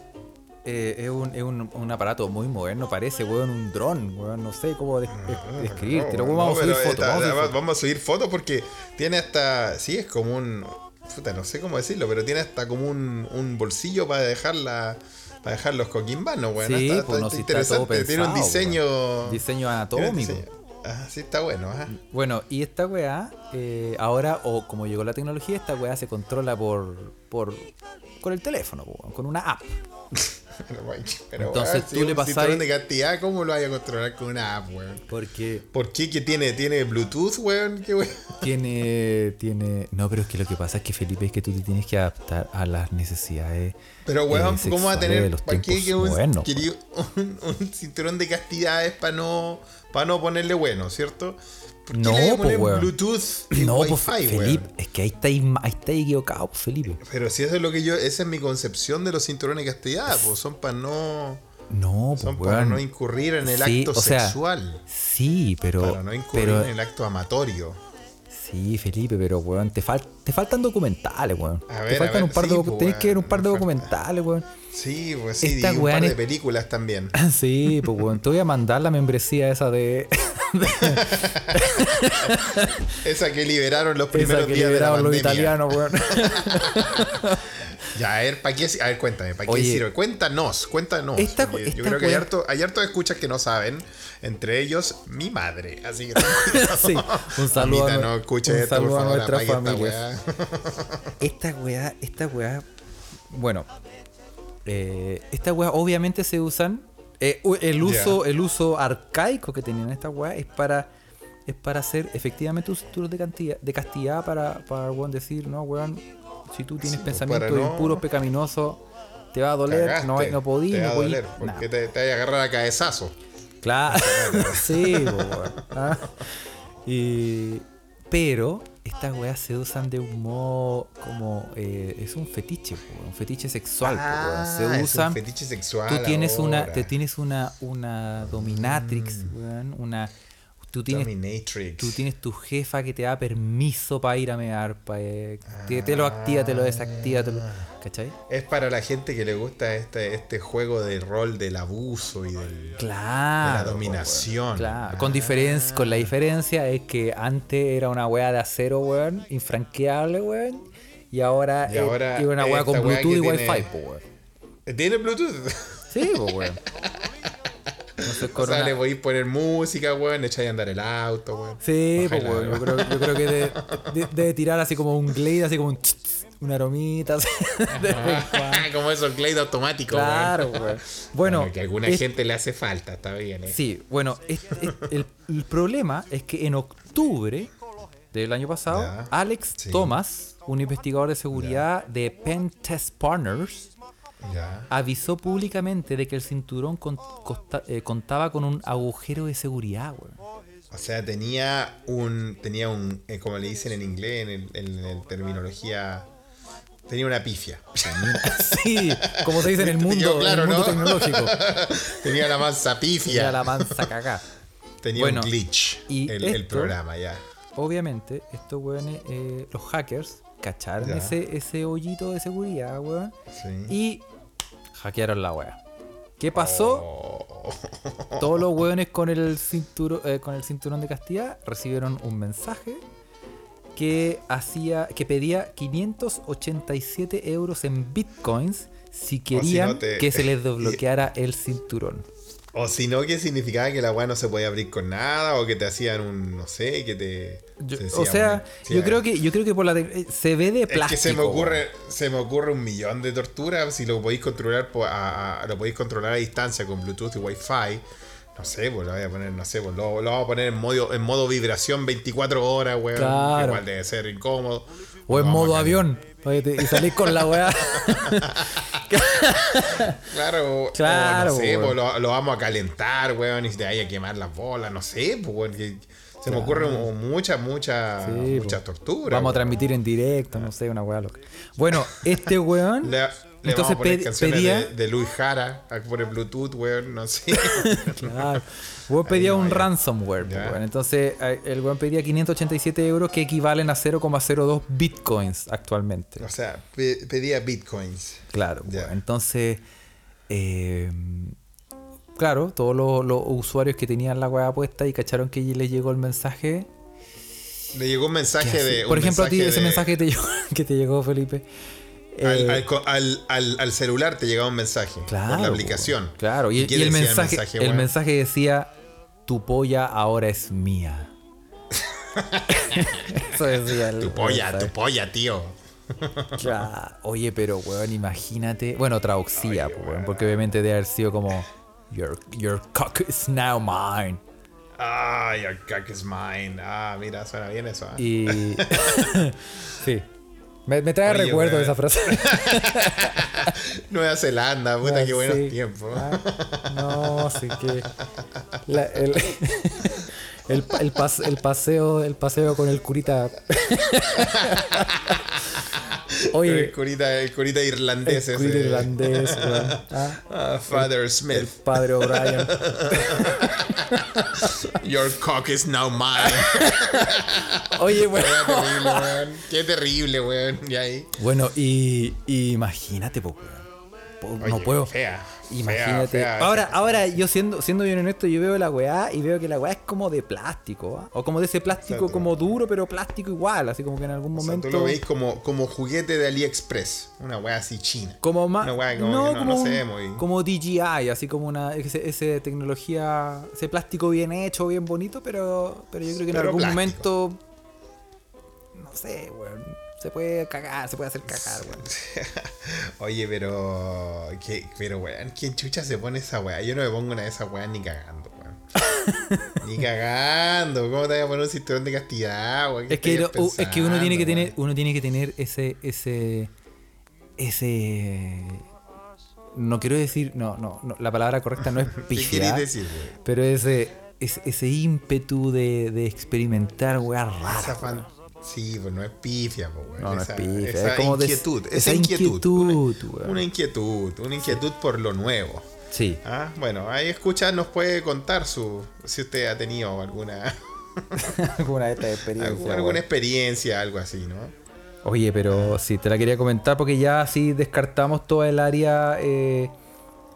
eh, es, un, es un, un aparato muy moderno, parece, weón, un dron, weón, no sé cómo des- des- describírtelo. No, vamos, a subir vamos fotos. vamos a subir fotos porque tiene hasta. Sí, es como un. Puta, no sé cómo decirlo, pero tiene hasta como un, un bolsillo para dejar la. Para dejar los coquimbanos, weón. Sí, Está- pues no, está si está todo interesante. Tiene un diseño. Diseño anatómico. diseño- Ah, sí, está bueno. ajá. Bueno, y esta weá, eh, ahora, o como llegó la tecnología, esta weá se controla por, por con el teléfono, weón, con una app. Pero, weón, Entonces, weón, tú si le un pasáis- cinturón de cantidad, ¿cómo lo vaya a controlar con una app, weón? Porque ¿Por qué? ¿Que tiene, tiene Bluetooth, weón? ¿Qué weón? tiene, tiene... No, pero es que lo que pasa es que Felipe es que tú te tienes que adaptar a las necesidades Pero, weón, eh, ¿cómo va a tener los ¿para qué que un, modernos, po. querí- un, un cinturón de castidades para no, para no ponerle bueno, ¿cierto? ¿Por qué No, le po. Bluetooth y No, Wi-Fi, weón? Felipe, es que ahí estáis, ahí estáis equivocado, Felipe. Pero si eso es lo que yo, esa es mi concepción de los cinturones castidad, pues son para no, No, son para no incurrir en el Sí, acto o sea, sexual, Sí, pero... para no incurrir pero en el acto amatorio. Sí, Felipe, pero weón, te, fal- te faltan documentales, weón. A te ver, a faltan ver, un par de sí, pues, Tenés que ver un par de falta. documentales, weón. Sí, pues sí, Esta y un par de películas también. Sí, pues weón, te voy a mandar la membresía esa de. Esa que liberaron los esa primeros que días de la liberaron los italianos, weón. Ya, a ver, ¿para qué, a ver, cuéntame, ¿para qué sirve? Cuéntanos, cuéntanos. Esta- porque esta yo creo que hay harto, hay harto escuchas que no saben, entre ellos mi madre. Así que Sí, un saludo a Mamita, no escuche un esto, por saludo a favor, nuestras apague esta weá. Esta weá, esta weá. Bueno, eh, estas weas obviamente se usan. eh, el, uso, el uso arcaico que tenían estas weas es para. Es para hacer efectivamente un cinturón de, cantidad, de castidad para, para weón, decir, no, weón, si tú tienes Sí, pues, pensamientos no- impuros, pecaminosos, te va a doler, no, Cagaste, no podí, te va no a podí. doler, nada. porque te, te vaya a agarrar a cabezazo. Claro, sí. Ah. Y, pero estas weas se usan de un modo como. eh, es un fetiche, un fetiche sexual. Ah, se es usan. un fetiche sexual. Tú tienes una, ahora. Mm. te tienes una, una dominatrix, weón, una. Tú tienes, Dominatrix. tú tienes tu jefa que te da permiso para ir a mear, pa, eh, te, te lo activa, te lo desactiva, te lo- ¿cachai? Es para la gente que le gusta este, este juego de rol del abuso y del. Claro. de la dominación. Claro. Con, diferencia, con la diferencia es que antes era una weá de acero, weón, infranqueable, weón. Y ahora, Y ahora es una weá con Bluetooth y Wi-Fi, weón. ¿Tiene Bluetooth? Sí, weón. Entonces, O sea, le podéis poner música, weón, echáis a andar el auto, weón. Sí, pues, weón, yo, creo, yo creo que de- de- debe tirar así como un glade, así como un una aromita. de. Como esos glade automáticos, claro, weón. weón. Bueno, que a alguna es- gente le hace falta, está bien, eh. sí, bueno, es- es- el, el problema es que en octubre del año pasado, Ya. Alex Sí. Thomas, un investigador de seguridad de Penn Test Partners, Ya. avisó públicamente de que el cinturón con- costa- eh, contaba con un agujero de seguridad, weón. O sea, tenía un. Tenía un. eh, como le dicen en inglés, en, el- en, en terminología. Tenía una pifia. Sí, como se dice en el mundo, quedó claro, en el mundo ¿no? tecnológico. tenía la mansa pifia. Era la mansa cagá. Tenía Bueno, un glitch. y el, programa, ya. Obviamente, estos weones, eh, los hackers, cacharon Ya. ese, ese hoyito de seguridad, weón. Sí. Y hackearon la wea. ¿Qué pasó? Oh. Todos los weones con el, cinturón, con el cinturón de castidad recibieron un mensaje que hacía que pedía 587 euros en bitcoins si querían no te- que se les desbloqueara el cinturón. O si no, que significaba que la weá no se podía abrir con nada, o que te hacían un, no sé, que te... Yo- se o sea, un- yo creo que yo creo que por la de- eh, se ve de Es plástico. que se me ocurre, se me ocurre un millón de torturas si lo podéis controlar a, a- lo podéis controlar a distancia con Bluetooth y Wi-Fi. No sé, pues lo voy a poner, no sé, pues lo, lo vamos a poner en modo, en modo vibración 24 horas, weón. Claro. Igual debe ser incómodo. O en modo avión. Oye, te- Y salís con la weá. Claro, Claro, o no sé, weón. pues lo, lo vamos a calentar, weón, y te vaya a quemar las bolas, no sé, pues se me ocurren muchas, muchas, Sí, muchas po. torturas. Vamos a transmitir en directo, no sé, una weá loca. Bueno, este weón. le entonces vamos a poner pedi- canciones pedía. de, de Luis Jara por el Bluetooth, weón, no sé. Claro. Weón pedía un ransomware. weón. Entonces, eh, el weón pedía 587 euros que equivalen a 0,02 bitcoins actualmente. o sea, pe- pedía bitcoins. Claro. Weón. Entonces, eh, claro, todos los, los usuarios que tenían la weá puesta y cacharon que les llegó el mensaje. Le llegó un mensaje de. Por ejemplo, a ti, ese mensaje que te llegó, que te llegó Felipe. Al, eh, al al- al- celular te llegaba un mensaje Claro, por la aplicación. Claro, y, y el, mensaje, el weón? mensaje decía: Tu polla ahora es mía. Eso decía el Tu polla, mensaje. tu polla, tío. Oye, pero weón, imagínate. Bueno, traducía, Oye, weón, porque obviamente debe haber sido como: Your, your cock is now mine. Ah, your cock is mine. Ah, mira, suena bien eso. ah. Y. sí. Me, me trae Oye, recuerdo esa frase. Nueva Zelanda, puta, Ah, qué buenos sí. tiempos. Ah, no, sí que. la- el, el, el pas- el paseo, el paseo con el curita. el, Oye, curita, el curita el irlandés ese. curita irlandés, weón. Ah, Ah, Father el Smith. padre O'Brien. Your cock is now mine. Oye, bueno. Qué terrible, weón. Qué terrible, weón. Y ahí. Bueno, y, y imagínate, po, weón. Oye, no puedo. Fea. Imagínate. fea, fea. ahora, ahora yo siendo, siendo bien honesto, yo veo la weá y veo que la weá es como de plástico, ¿ah? O como de ese plástico Exacto. como duro, pero plástico igual, así como que en algún O sea, momento. tú lo veis como, como juguete de AliExpress. Una weá así china. Como más. Una weá como no, que no- como, no un- sé, muy- como DJI, así como una. Ese, ese tecnología. Ese plástico bien hecho, bien bonito, pero. Pero yo creo que en Pero algún plástico. momento. No sé, weón. Se puede cagar, se puede hacer cagar, weón. Oye, pero. ¿qué, pero, weón, ¿quién chucha se pone esa weá? Yo no me pongo una de esas weas ni cagando, weón. ni cagando. ¿Cómo te voy a poner un cinturón de castidad, weón? ¿Qué Es que, lo- uh, es que uno tiene que tener, uno tiene que tener ese, ese, ese, no quiero decir, no, no, no, la palabra correcta no es weón? ¿Qué pifiar, querés decir, weón? pero ese, ese, ese ímpetu de, de experimentar weas Esa raras. fan- Sí, pues no es pifia, pues, weón. No, no es esa, pifia, esa es como inquietud. esa esa inquietud. inquietud, una, inquietud. Una inquietud por lo nuevo. Sí, Ah, bueno, ahí escucha, nos puede contar su si usted ha tenido alguna, alguna de estas experiencias. alguna, experiencia, algo así, ¿no? Oye, pero sí, te la quería comentar porque ya así descartamos toda el área eh,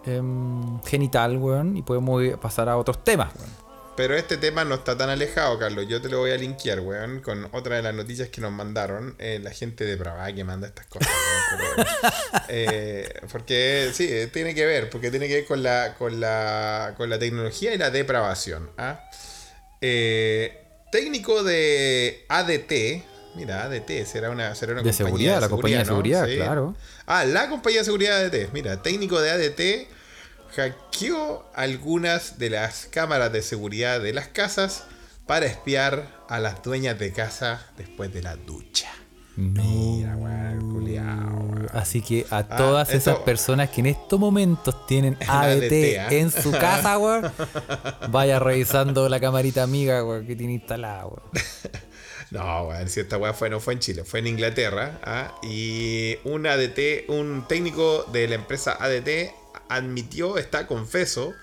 em, genital, weón, y podemos pasar a otros temas, weón. Pero este tema no está tan alejado, Carlos. Yo te lo voy a linkear, weón, con otra de las noticias que nos mandaron. eh, la gente de Brava que manda estas cosas, weón, pero, eh, porque sí, eh, tiene que ver, porque tiene que ver con la, con la, con la tecnología y la depravación. ¿ah? Eh, técnico de ADT. Mira, ADT será una, será una De compañía seguridad, la compañía de ¿no? seguridad, Sí. claro. Ah, la compañía de seguridad ADT. Mira, técnico de ADT hackeó algunas de las cámaras de seguridad de las casas para espiar a las dueñas de casa después de la ducha. Mira, weón, culiao, weón. Así que a Ah, todas esto- esas personas que en estos momentos tienen ADT en su casa, weón, vaya revisando la camarita amiga, weón, que tiene instalada, weón. No, weón, si esta weá fue, no fue en Chile, fue en Inglaterra. ¿ah? Y un ADT, un técnico de la empresa ADT admitió, está confeso,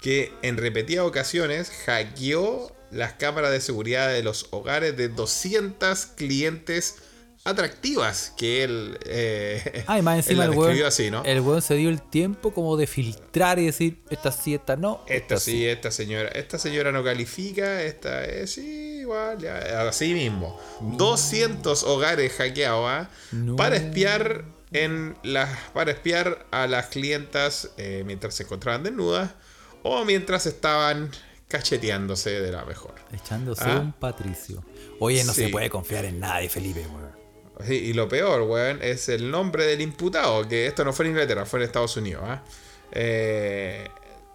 que en repetidas ocasiones hackeó las cámaras de seguridad de los hogares de 200 clientes atractivas que él. Eh, Ah, y más encima el weón, así, ¿no? el weón se dio el tiempo como de filtrar y decir, esta sí, esta no. Esta sí, esta señora, esta señora no califica, esta es sí, igual, ya, así mismo. 200 hogares hackeados ¿ah? No. para espiar en las para espiar a las clientas eh, mientras se encontraban desnudas o mientras estaban cacheteándose de la mejor. Echándose Ah. un patricio. Oye, no se puede confiar en nadie, Felipe, weón. Sí, y lo peor, weón, es el nombre del imputado, que esto no fue en Inglaterra, fue en Estados Unidos. ¿ah? Eh,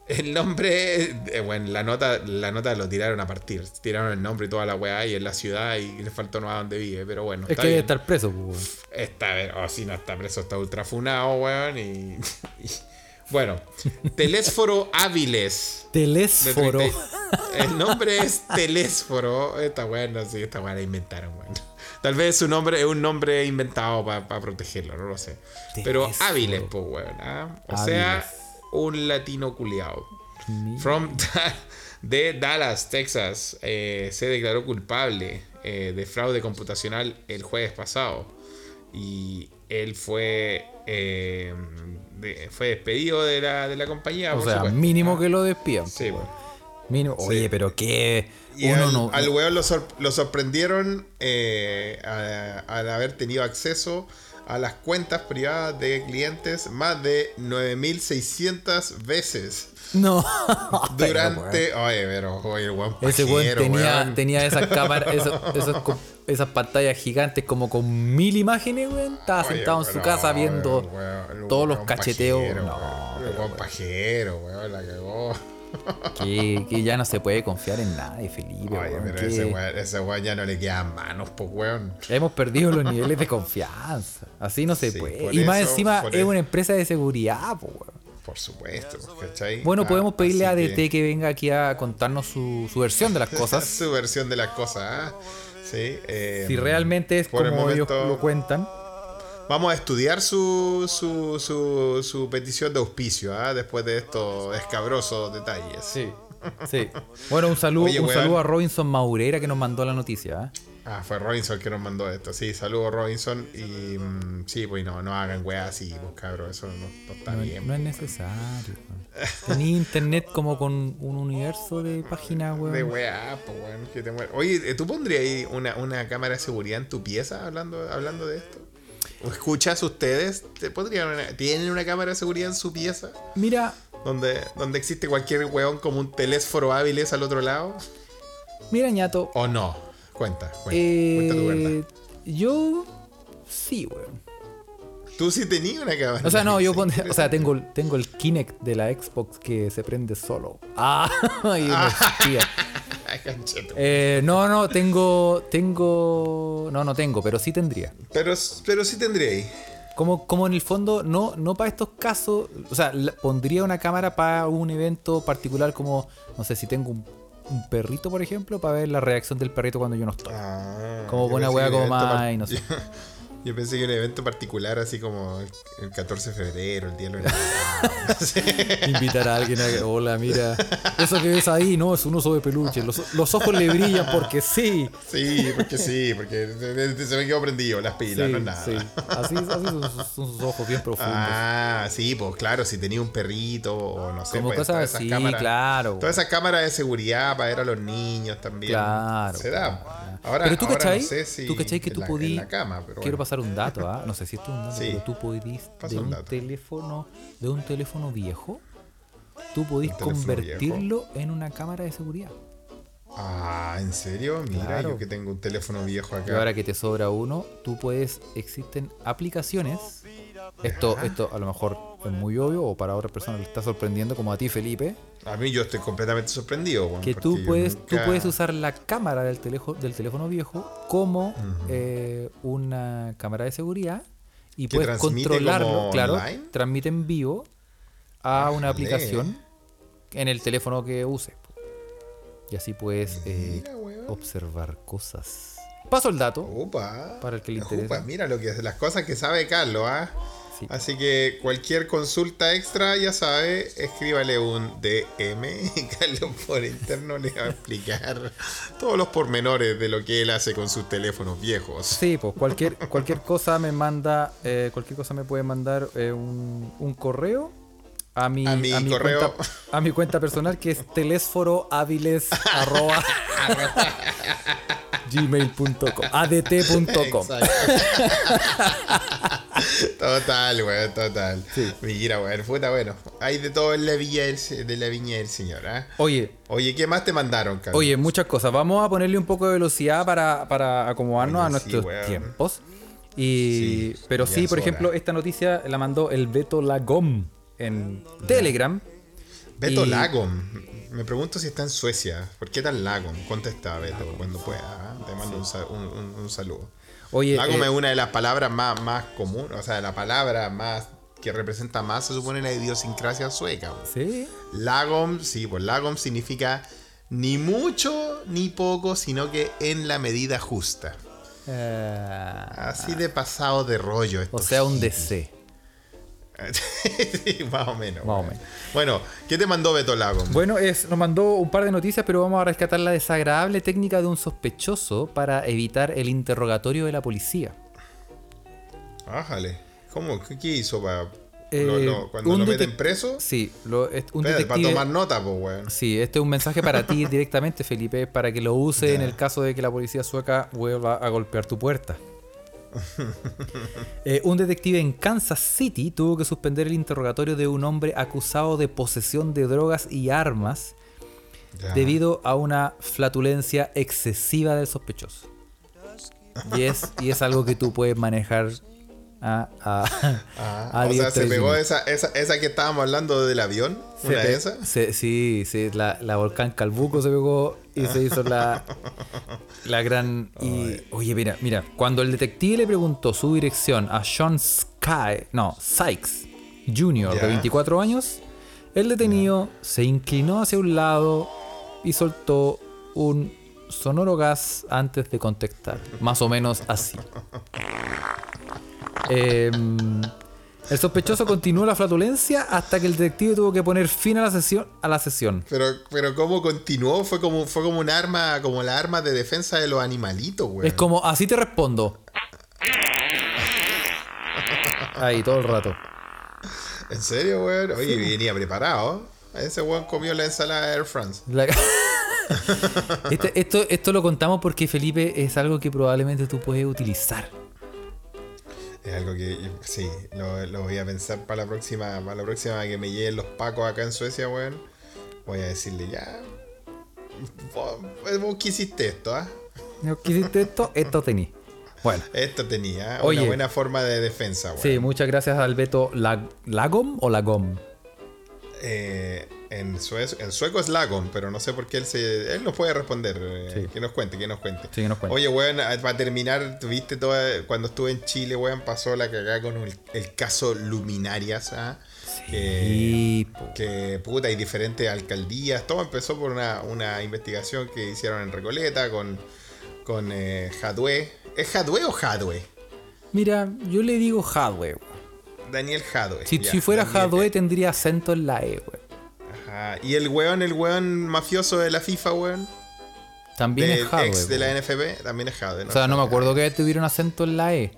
el nombre, eh, bueno, la nota, la nota lo tiraron a partir. Tiraron el nombre y toda la weá y en la ciudad y le faltó no a dónde vive, pero bueno. Es está que debe estar preso, pues, weón. Está, o si no está preso, está ultrafunado, weón. Y, y- bueno, Telésforo Áviles. Telésforo. 30 El nombre es Telésforo. Esta weá no sé, esta weá la inventaron, weón. Tal vez su nombre es un nombre inventado para protegerlo, no lo sé. Pero. Áviles, pues, weón. ¿ah? O sea. Un latino culiao. From de Dallas, Texas, eh, se declaró culpable eh, de fraude computacional el jueves pasado. Y él fue, eh, de- fue despedido de la, de la compañía. O sea, supuesto. mínimo Ah, que lo despidan. Sí, pues. Mínimo. Oye, pero qué. Y Uno al, no. al weón lo, sor- lo sorprendieron al haber tenido acceso a las cuentas privadas de clientes más de 9600 veces No. Pero, durante. Oye, pero oye, el weón Ese weón tenía, weón. tenía esas cámaras, esos- esas pantallas gigantes como con mil imágenes, weón. Estaba Oye, sentado en su pero, casa viendo weón- todos los cacheteos. pajero, No, weón pajero, weón, la cagó. que, que ya no se puede confiar en nadie, Felipe. Oye, weón, pero que ese weón, ese weón ya no le quedan manos, pues weón. Hemos perdido los niveles de confianza. Así no se Sí, puede. Y más encima es eso. una empresa de seguridad, po, weón. Por supuesto, ¿cachai? Bueno, Ah, podemos pedirle a ADT que... venga aquí a contarnos su, su versión de las cosas. su versión de las cosas, ¿ah? Sí. eh, si realmente es el como ellos lo cuentan. Vamos a estudiar su, su, su, su petición de auspicio, ¿ah? Después de estos escabrosos detalles. Sí. Sí. Bueno, un saludo, Oye, un weón. saludo a Robinson Maurera que nos mandó la noticia. ¿eh? Ah, fue Robinson que nos mandó esto. Sí, saludos Robinson. Y mm, sí, pues no, no hagan weas así, pues cabrón, eso no, no está No, bien. no es necesario. weón. Tenía internet como con un universo de páginas, De weón. wea, pues weón, que te Oye, ¿tú pondrías ahí una, una cámara de seguridad en tu pieza hablando, hablando de esto? ¿O escuchas ustedes? ¿Te pondrían una- ¿Tienen una cámara de seguridad en su pieza? Mira, Donde, donde existe cualquier weón como un telésforo hábiles al otro lado? mira, ñato. ¿O no? Cuenta, cuenta, cuenta tu verdad. Eh, yo sí, weón. Tú sí tenías una cámara. O sea, no, yo o sea, tengo, el- tengo el Kinect de la Xbox que se prende solo. Ah, y concheto. Eh, no, no, tengo, tengo, no, no tengo, pero sí tendría. Pero, pero sí tendría ahí. Como, como en el fondo, no, no para estos casos, o sea, pondría una cámara para un evento particular como, no sé, si tengo un, un perrito, por ejemplo, para ver la reacción del perrito cuando yo no estoy. Ah, Como yo buena pensé wea que un como más y no sé. Yo, pensé que un evento particular, así como el, el 14 de febrero, el día de enamorados. Invitar a alguien a que, hola, mira, eso que ves ahí, no, es un oso de peluche. Los, los ojos le brillan porque sí. Sí, porque sí, porque se, me quedó prendido las pilas, Sí, no es nada. sí. Así, así son, sus- son sus ojos bien profundos. Ah, sí, pues claro, si tenía un perrito o no sé. Como pues, cosas todas esas así, cámaras- claro. Todas esas cámaras de seguridad para ver a los niños también. Claro, Se da. claro. Ahora, pero tú ahora cachai, no sé si tú cachai que tú la- podí, en la cama, pero quiero bueno. Pasar un dato, ¿ah? no sé si esto es un dato, Sí. pero tú podís de un teléfono, de un teléfono viejo, tú podís convertirlo en una cámara de seguridad. Ah, ¿en serio? Mira, Claro. yo que tengo un teléfono viejo acá. Y ahora que te sobra uno, tú puedes, existen aplicaciones. Esto, esto a lo mejor es muy obvio o para otras personas le está sorprendiendo, como a ti, Felipe, A mí yo estoy completamente sorprendido. weón, que tú puedes, tú nunca- puedes usar la cámara del teléfono, del teléfono viejo como eh, una cámara de seguridad y ¿Que puedes controlarlo, claro, online? transmite en vivo a una Ájale. aplicación en el teléfono que uses. Y así puedes eh, Mira, observar cosas. Paso el dato. Opa. Para el que le Opa, interesa. mira lo que las cosas que sabe Carlos, ¿ah? Sí. Así que cualquier consulta extra, ya sabe, escríbale un DM y Carlos por interno le va a explicar todos los pormenores de lo que él hace con sus teléfonos viejos. Sí, pues cualquier, cualquier cosa me manda, eh, cualquier cosa me puede mandar eh, un, un correo a mi, A mi correo. Cuenta, a mi cuenta personal que es telésforohábiles arroba gmail.com adt.com total, weón, total. Mira, weón, puta, bueno. Hay de todo en la del, de la viña del señor, ¿ah? Oye, Oye, ¿qué más te mandaron, Carlos? oye, muchas cosas. Vamos a ponerle un poco de velocidad para, para acomodarnos Oye, a sí, nuestros tiempos. Y, Sí, pero sí, por hora. ejemplo, esta noticia la mandó el Beto Lagom en Telegram. Beto y- Lagom. Me pregunto si está en Suecia. ¿Por qué tan Lagom? Contesta, Beto, cuando pueda. ¿ah? Te mando un, sa- un- un- un saludo. Oye, Lagom eh, es una de las palabras más, más comunes, o sea, la palabra más que representa más, se supone, la idiosincrasia sueca. sí. Lagom, sí, pues Lagom significa ni mucho ni poco, sino que en la medida justa. Eh, Así de pasado de rollo. o sea, un. DC. Sí, más o menos. Más o weón. menos. Bueno, ¿qué te mandó Beto Lagom? Bueno, es, nos mandó un par de noticias, pero vamos a rescatar la desagradable técnica de un sospechoso para evitar el interrogatorio de la policía. Ájale. ¿Cómo? ¿Qué, qué hizo para Eh, lo- lo- cuando lo meten preso? Sí, lo- es un Espérate, para detective. tomar nota, pues, weón. Sí, este es un mensaje para ti directamente, Felipe, para que lo use en el caso de que la policía sueca vuelva a golpear tu puerta. Eh, un detective en Kansas City tuvo que suspender el interrogatorio de un hombre acusado de posesión de drogas y armas Ya. debido a una flatulencia excesiva del sospechoso. Y es, y es algo que tú puedes manejar a, a, Ah, a o sea, se pegó esa, esa, esa que estábamos hablando del avión. Se una de esas. se- sí, sí, la, la volcán Calbuco se pegó y se hizo la, la gran... Y, oye, mira, mira, cuando el detective le preguntó su dirección a Sean Sky, no, Sykes Jr. De 24 años, el detenido se inclinó hacia un lado y soltó un sonoro gas antes de contestar, más o menos así. Em, El sospechoso continuó la flatulencia hasta que el detective tuvo que poner fin a la sesión. A la sesión. Pero, pero cómo continuó, fue como, fue como un arma, como la arma de defensa de los animalitos, weón. Es como, así te respondo. Ahí, todo el rato. ¿En serio, weón? Oye, venía preparado. Ese weón comió la ensalada de Air France. La- Este- esto, esto lo contamos porque Felipe es algo que probablemente tú puedes utilizar. Es algo que sí, lo, lo voy a pensar para la próxima, para la próxima que me lleguen los pacos acá en Suecia, weón. Voy a decirle ya. Vos, vos que hiciste esto, ¿ah? ¿No quisiste esto? Esto tení. Bueno, Esto tenía Oye. una buena forma de defensa, weón. sí, muchas gracias al Beto Lag- Lagom o Lagom. Eh, en, sueco, en sueco es Lagom, pero no sé por qué él se. Él nos puede responder. eh, Sí. Que nos cuente, que nos cuente. Sí, que nos cuente. Oye, weón, para terminar, tuviste toda. Cuando estuve en Chile, weón, pasó la cagada con el, el caso Luminarias, ¿ah? Que- po. que puta, hay diferentes alcaldías. Todo empezó por una, una investigación que hicieron en Recoleta con, con eh, Jadwe. ¿Es Jadwe o Jadwe? Mira, yo le digo weón. Daniel Jadwe. Si, fuera Daniel- tendría acento en la E, weón. Ajá. Y el weón, el weón mafioso de la FIFA, weón. También del es Hadwe. ex de la NFP, también es Jadwe. O sea, no me acuerdo que tuviera un acento en la E.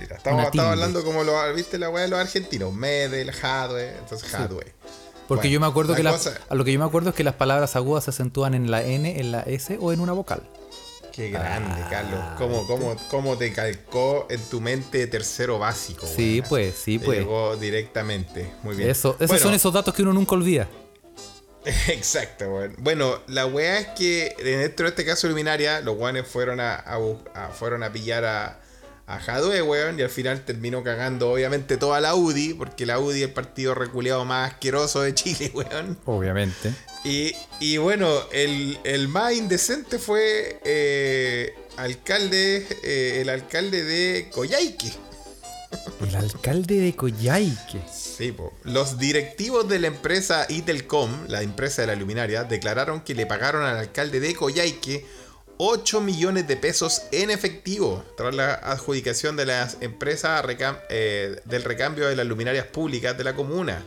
Mira, estamos, hablando como lo viste la weá de los argentinos. Medel, Jadwe, entonces Jadwe. Porque Bueno, yo me acuerdo la que las- a lo que yo me acuerdo es que las palabras agudas se acentúan en la N, en la S o en una vocal. Qué grande, Ah, Carlos. ¿Cómo, cómo, cómo te calcó en tu mente tercero básico? Sí, pues, sí, Te pues. Llegó directamente. Muy bien. Eso, esos Bueno, son esos datos que uno nunca olvida. Exacto, weón. Bueno, la weá es que dentro de este caso Luminaria, los weones fueron a, a bus- a- fueron a pillar a, a Jadwe, weón, y al final terminó cagando obviamente toda la UDI, porque la UDI es el partido reculeado más asqueroso de Chile, weón. Obviamente. Y, y bueno, el, el más indecente fue eh, alcalde, eh, el alcalde de Coyhaique. El alcalde de Coyhaique. Los directivos de la empresa Itelcom, la empresa de la luminaria, declararon que le pagaron al alcalde de Coyhaique 8 millones de pesos en efectivo tras la adjudicación de las empresas eh, del recambio de las luminarias públicas de la comuna.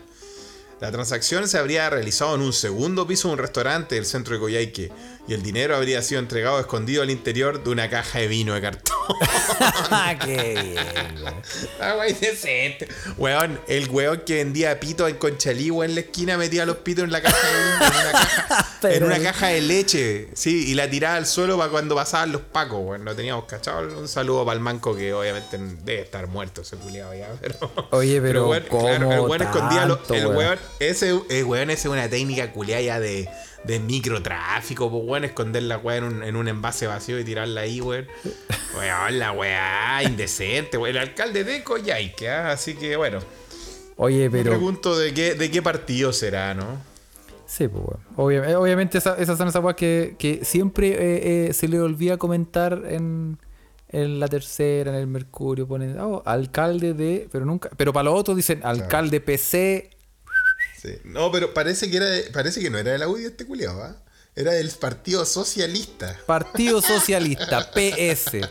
La transacción se habría realizado en un segundo piso de un restaurante del centro de Coyhaique y el dinero habría sido entregado escondido al interior de una caja de vino de cartón. Qué bien, güey. Ah, wey, decente. Weón, el weón que vendía pitos en Conchalí, weón, en la esquina metía los pitos en la caja de, en una caja, en Pero- una caja de leche. Sí, y la tiraba al suelo para cuando pasaban los pacos, weón. Lo teníamos cachado. Un saludo para el manco que obviamente debe estar muerto ese culiado ya, pero. Oye, pero weón, ¿cómo el weón escondía los. El weón? weón, ese, el weón, ese es una técnica culiada ya de. De microtráfico, pues weón, esconder la weá en un, en un envase vacío y tirarla ahí, weón. Weón, la weá, indecente, weón. El alcalde de Coyhaique, ¿ah? así que bueno. Oye, Me pero. pregunto de qué, de qué partido será, ¿no? Sí, pues, weón. Eh, obviamente esa- esas son esas weas que, que siempre eh, eh, se le olvida comentar en, en la tercera, en el Mercurio. Ponen, oh, alcalde de. Pero nunca. Pero para los otros dicen alcalde PC. Sí. No, pero parece que era de- parece que no era de la UDI este culiado, ¿ah? Era del Partido Socialista. Partido Socialista, PS.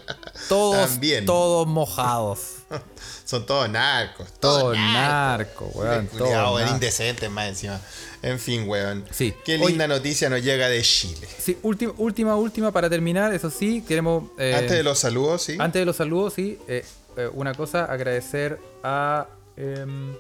Todos, También. todos mojados. Son todos narcos. Todo Todos narco, weón. Todo narco. indecentes más encima. En fin, weón. Sí. Qué linda noticia nos llega de Chile. Sí, última, última, última para terminar. Eso sí, queremos. eh, Antes de los saludos, sí. Antes de los saludos, sí, eh, eh, una cosa, agradecer a em,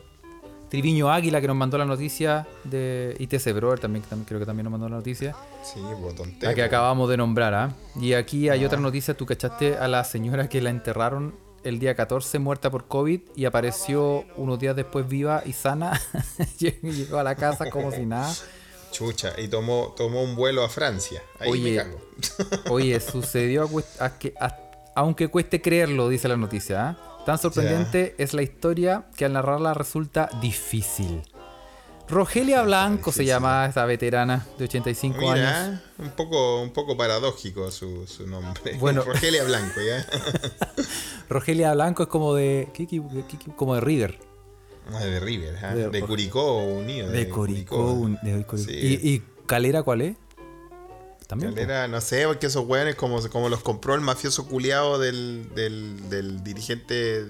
Triviño Águila que nos mandó la noticia de ITC Broer, también, también creo que también nos mandó la noticia, Sí, botón la que acabamos de nombrar. ¿ah? Y aquí hay otra noticia, tú cachaste a la señora que la enterraron el día 14 muerta por COVID y apareció unos días después viva y sana. Llegó a la casa como si nada. Chucha, y tomó, tomó un vuelo a Francia. Ahí Oye. me. Oye, sucedió a cuest- a que, a- aunque cueste creerlo, dice la noticia. ¿ah? Tan sorprendente es la historia que al narrarla resulta difícil. Rogelia Blanco se llama esta veterana de 85 años. Un poco, un poco paradójico su, su nombre. Bueno. Rogelia Blanco, ¿ya? Rogelia Blanco es como de. Como de River. Ah, de River, ¿ah? De- de, Curicó Unido. De Coricó. un- de Curicó. Sí. ¿Y, y Calera cuál es? También. no sé, porque esos weones como, como los compró el mafioso culiado del, del, del dirigente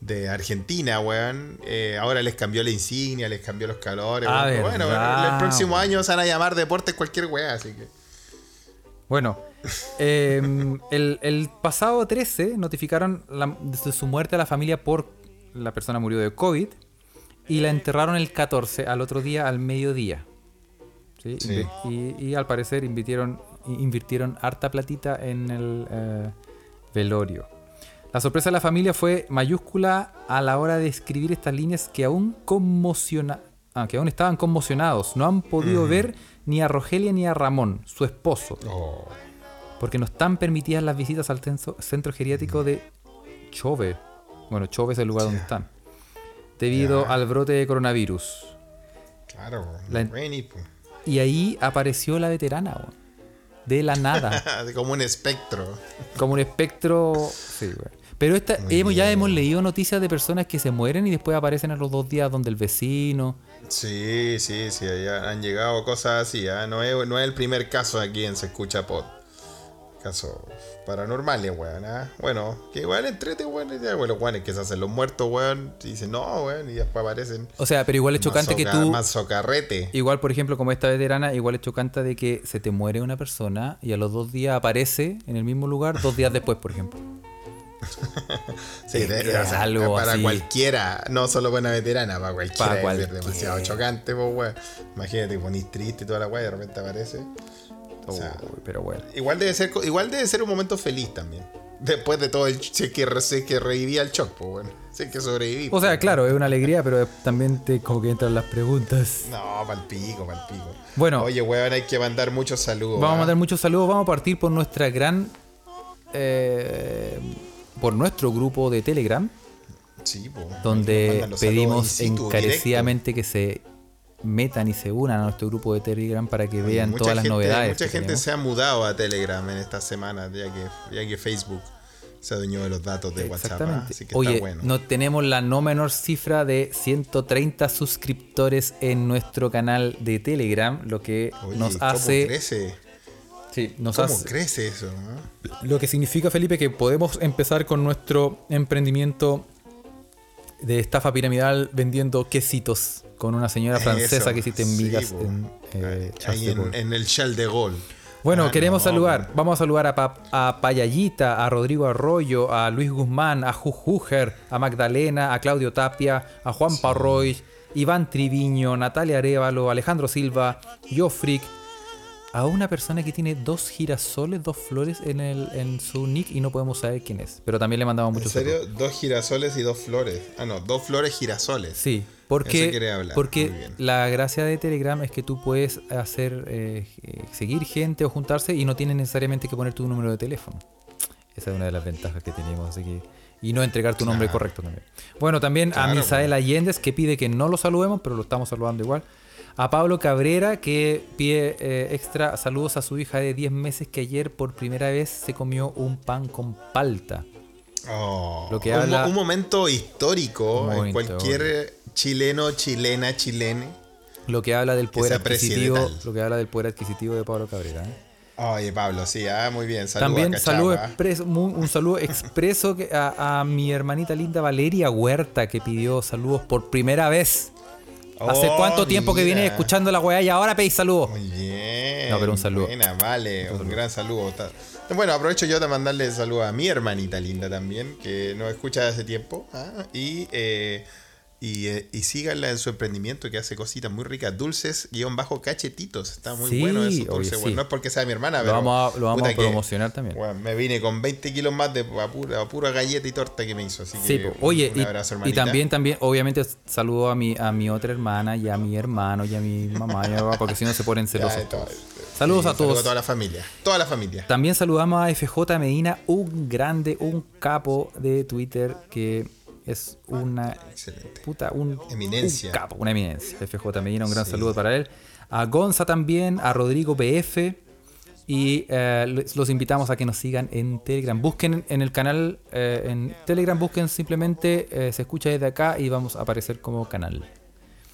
de Argentina, weón. Eh, ahora les cambió la insignia, les cambió los calores. Ah, bueno, el próximo weón. año se van a llamar deportes cualquier weá, así que. Bueno, eh, el, el pasado 13 notificaron la- de su muerte a la familia por la persona murió de COVID y la enterraron el 14 al otro día al mediodía. ¿Sí? Sí. Invi- Y, y al parecer invirtieron, invirtieron harta platita en el eh, velorio. La sorpresa de la familia fue mayúscula a la hora de escribir estas líneas que aún conmociona, ah, que aún estaban conmocionados. No han podido ver ni a Rogelia ni a Ramón, su esposo Oh, porque no están permitidas las visitas al centro geriátrico de Chove. Bueno, Chove es el lugar donde están. Debido al brote de coronavirus. claro, La- Rainy, po. Y ahí apareció la veterana, weón. De la nada. Como un espectro. como un espectro. Sí, weón. Pero esta, hemos, ya hemos leído noticias de personas que se mueren y después aparecen a los dos días donde el vecino. Sí, sí, sí, ya han llegado cosas así. ¿ah? No, es, no es el primer caso aquí en Se Escucha Pod. Casos paranormales, weón. ¿ah? Bueno, que igual entrete, weón. Ya, bueno, los weones que se hacen los muertos, weón. Y dicen, no, weón. Y después aparecen. O sea, pero igual es chocante que tú. Más socarrete. Igual, por ejemplo, como esta veterana, igual es chocante de que se te muere una persona y a los dos días aparece en el mismo lugar, dos días después, por ejemplo. Sí, es de- que o sea, algo para así. cualquiera, no solo para una veterana, para cualquiera, Para es demasiado chocante, pues, weón. Imagínate, ponís triste y toda la weá y de repente aparece. O sea, Uy, pero bueno. igual debe ser igual debe ser un momento feliz también. Después de todo el es que, es que revivía el shock, pues bueno. Es que sobreviví. O sea, pues. claro, es una alegría, pero también te como que entran las preguntas. No, pa'l pico, pa'l pico. Bueno. Oye, weón, hay que mandar muchos saludos. Vamos a ¿ah? mandar muchos saludos. Vamos a partir por nuestra gran. eh, por nuestro grupo de Telegram, Sí, po. donde pedimos encarecidamente que se metan y se unan a nuestro grupo de Telegram para que vean Mucha todas las novedades. Mucha gente tenemos. se ha mudado a Telegram en esta semana, ya que, ya que Facebook se adueñó de los datos de WhatsApp. ¿ah? Así que Oye, está bueno. no tenemos la no menor cifra de 130 suscriptores en nuestro canal de Telegram, lo que Oye, nos ¿cómo hace, crece? sí, nos ¿Cómo hace- crece eso? lo que significa Felipe que podemos empezar con nuestro emprendimiento de estafa piramidal vendiendo quesitos con una señora francesa Eso, que hiciste en sí, en eh, Charles Ahí en, en el Shell de Gol. Bueno, Ah, queremos no, saludar. Vamos a saludar a, Pa- a Payallita, a Rodrigo Arroyo, a Luis Guzmán, a Jujuger, a Magdalena, a Claudio Tapia, a Juan Parroy, Iván Triviño, Natalia Arevalo, Alejandro Silva, Jofric, a una persona que tiene dos girasoles, dos flores en, el, en su nick y no podemos saber quién es. Pero también le mandamos ¿En muchos serio? saludos. Dos girasoles y dos flores. Ah, no, dos flores girasoles. Sí, porque, porque la gracia de Telegram es que tú puedes hacer eh, seguir gente o juntarse y no tienes necesariamente que poner tu número de teléfono. Esa es una de las ventajas que tenemos, así que y no entregar tu nombre Claro. correcto también. Bueno, también a Misael bueno. Allendez que pide que no lo saludemos, pero lo estamos saludando igual. A Pablo Cabrera que pide eh, extra saludos a su hija de 10 meses que ayer por primera vez se comió un pan con palta. Oh, Lo que un, habla- un momento histórico Un en cualquier chileno, chilena, chilene. Lo que habla del poder adquisitivo, lo que habla del poder adquisitivo de Pablo Cabrera. ¿eh? Oye, Pablo, sí, ah, muy bien. Saludos También a saludo expreso, un saludo expreso a, a mi hermanita linda Valeria Huerta que pidió saludos por primera vez. ¿Hace Oh, cuánto tiempo que viene escuchando la weá y ahora pedís saludos? Muy bien. No, pero un saludo. Buena, vale, un gran saludo. Bueno, aprovecho yo de mandarle saludo a mi hermanita linda también, que nos escucha hace tiempo. ah, Y, eh, y, eh, y síganla en su emprendimiento que hace cositas muy ricas. Dulces guion bajo cachetitos. Está muy Sí, bueno eso. Dulce, bueno, no es porque sea mi hermana, Lo pero. vamos a, lo vamos a que- promocionar también. bueno, me vine con 20 kilos más de pura, pura galleta y torta que me hizo. Así Sí, que po. oye, un y- abrazo, y, hermanita. también, también, obviamente saludo a mi, a mi otra hermana y a mi hermano y a mi mamá y a mi papá, porque si no se ponen celosos. todo. Saludos Sí, a todos. Saludos a toda la familia. Toda la familia. También saludamos a FJ Medina, un grande, un capo de Twitter que es una Excelente. puta, un, Eminencia. un capo, una eminencia. FJ Medina, un gran Sí. saludo para él. A Gonza también, a Rodrigo BF. Y eh, los invitamos a que nos sigan en Telegram. Busquen en el canal, eh, en Telegram busquen simplemente eh, se escucha desde acá y vamos a aparecer como canal.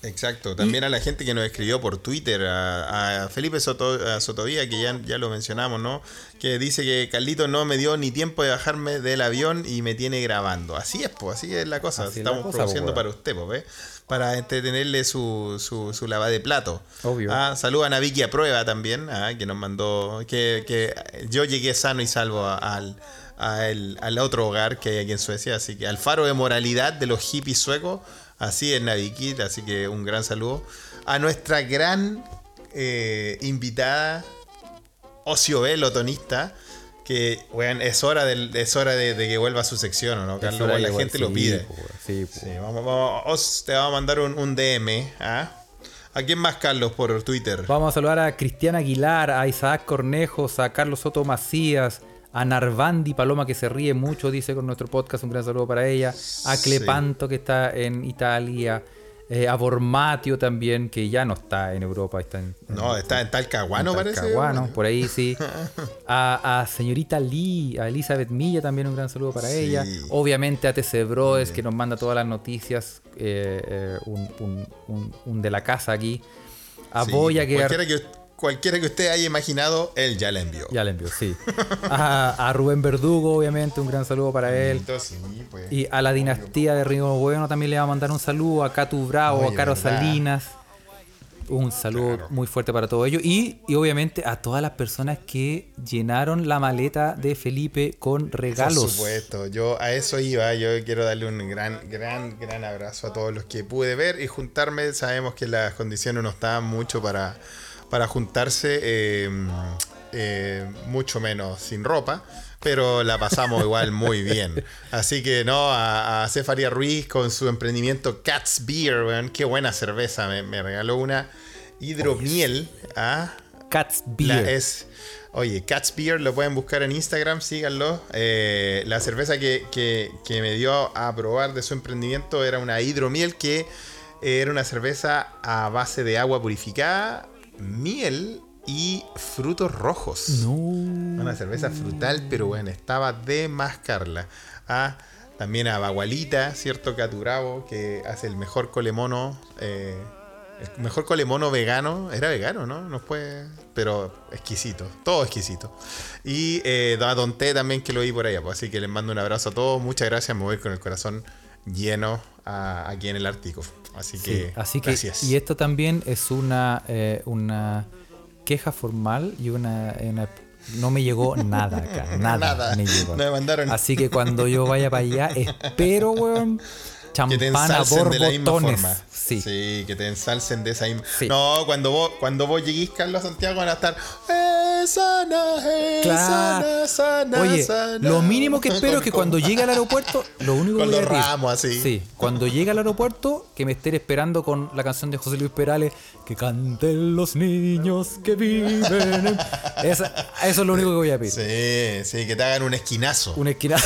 Exacto, también a la gente que nos escribió por Twitter, a, a Felipe Soto, a Sotovía, que ya, ya lo mencionamos, ¿no? Que dice que Carlito no me dio ni tiempo de bajarme del avión y me tiene grabando. Así es, pues, así es la cosa. Así es la Estamos cosa, produciendo po, para usted, pues. Para entretenerle su, su, su lavada de plato. Obvio. Ah, saludan a Vicky a prueba también, ah, que nos mandó, que, que yo llegué sano y salvo al, a el- al otro hogar que hay aquí en Suecia, así que al faro de moralidad de los hippies suecos, así es Naviki, así que un gran saludo. A nuestra gran eh, invitada, Ocio Velo, tonista, que weón, es hora, del, es hora de, de que vuelva a su sección, ¿o no, Carlos? La gente lo pide. po, sí, po. Sí, vamos, vamos, Os te va a mandar un, un DM, ¿ah? ¿A quién más, Carlos, por Twitter? Vamos a saludar a Cristian Aguilar, a Isaac Cornejos, a Carlos Soto Macías, a Narvandi Paloma que se ríe mucho, dice con nuestro podcast, un gran saludo para ella, a Sí. Clepanto que está en Italia, eh, a Bormatio también, que ya no está en Europa, está en, No, está en Talcahuano, en parece. Talcahuano, por ahí sí. A, a señorita Lee, a Elizabeth Milla también un gran saludo para Sí. ella. Obviamente a TC Broes que nos manda todas las noticias, eh, eh, un, un- un- un de la casa aquí. A Sí, Boya que cualquiera que cualquiera que usted haya imaginado, él ya la envió. Ya le envió, sí. A, a Rubén Verdugo, obviamente, un gran saludo para él. Entonces, sí, pues. Y a la dinastía de Río Bueno también le va a mandar un saludo. A Catu Bravo, Oye, a Caro verdad. Salinas. Un saludo Claro. muy fuerte para todos ellos. Y, y obviamente a todas las personas que llenaron la maleta de Felipe con regalos. Por supuesto, yo a eso iba. Yo quiero darle un gran, gran, gran abrazo a todos los que pude ver y juntarme. Sabemos que las condiciones no estaban mucho para, para juntarse, eh, eh, mucho menos sin ropa. Pero la pasamos igual muy bien. Así que no, a, a Cefaria Ruiz con su emprendimiento Cats Beer, weón, qué buena cerveza. Me, me regaló una hidromiel. ¿ah? Cats La Beer. es, oye, Cats Beer lo pueden buscar en Instagram, síganlo. Eh, la cerveza que, que- que me dio a probar de su emprendimiento era una hidromiel que era una cerveza a base de agua purificada, miel y frutos rojos. No. Una cerveza frutal, pero bueno, estaba de mascarla. Ah, también a Bagualita, ¿cierto? Caturabo, que hace el mejor colemono. eh, el mejor colemono vegano. Era vegano, ¿no? No fue. Pero exquisito. Todo exquisito. Y eh, a Don T también, que lo vi por allá. Pues, así que les mando un abrazo a todos. Muchas gracias. Me voy con el corazón lleno a- aquí en el Ártico. Así Sí, que. así que, gracias. y esto también es una, eh, una queja formal y una, una- No me llegó nada acá, nada, Nada. me llegó. Me mandaron Así que cuando yo vaya para allá, espero, weón, champana ensalcen de la misma forma. Sí. que te ensalcen de esa misma. Sí. No, cuando vos, cuando vos lleguís, Carlos Santiago, van a estar. "Eh, sana, eh, Claro. sana, sana, Oye, sana". lo mínimo que espero es que Con- cuando llegue al aeropuerto, lo único que Con voy a los ramos así. Sí, cuando llegue al aeropuerto, que me estén esperando con la canción de José Luis Perales, que canten los niños que viven. en-". Esa- eso es lo único que voy a pedir. Sí, sí, que te hagan un esquinazo. Una esquina.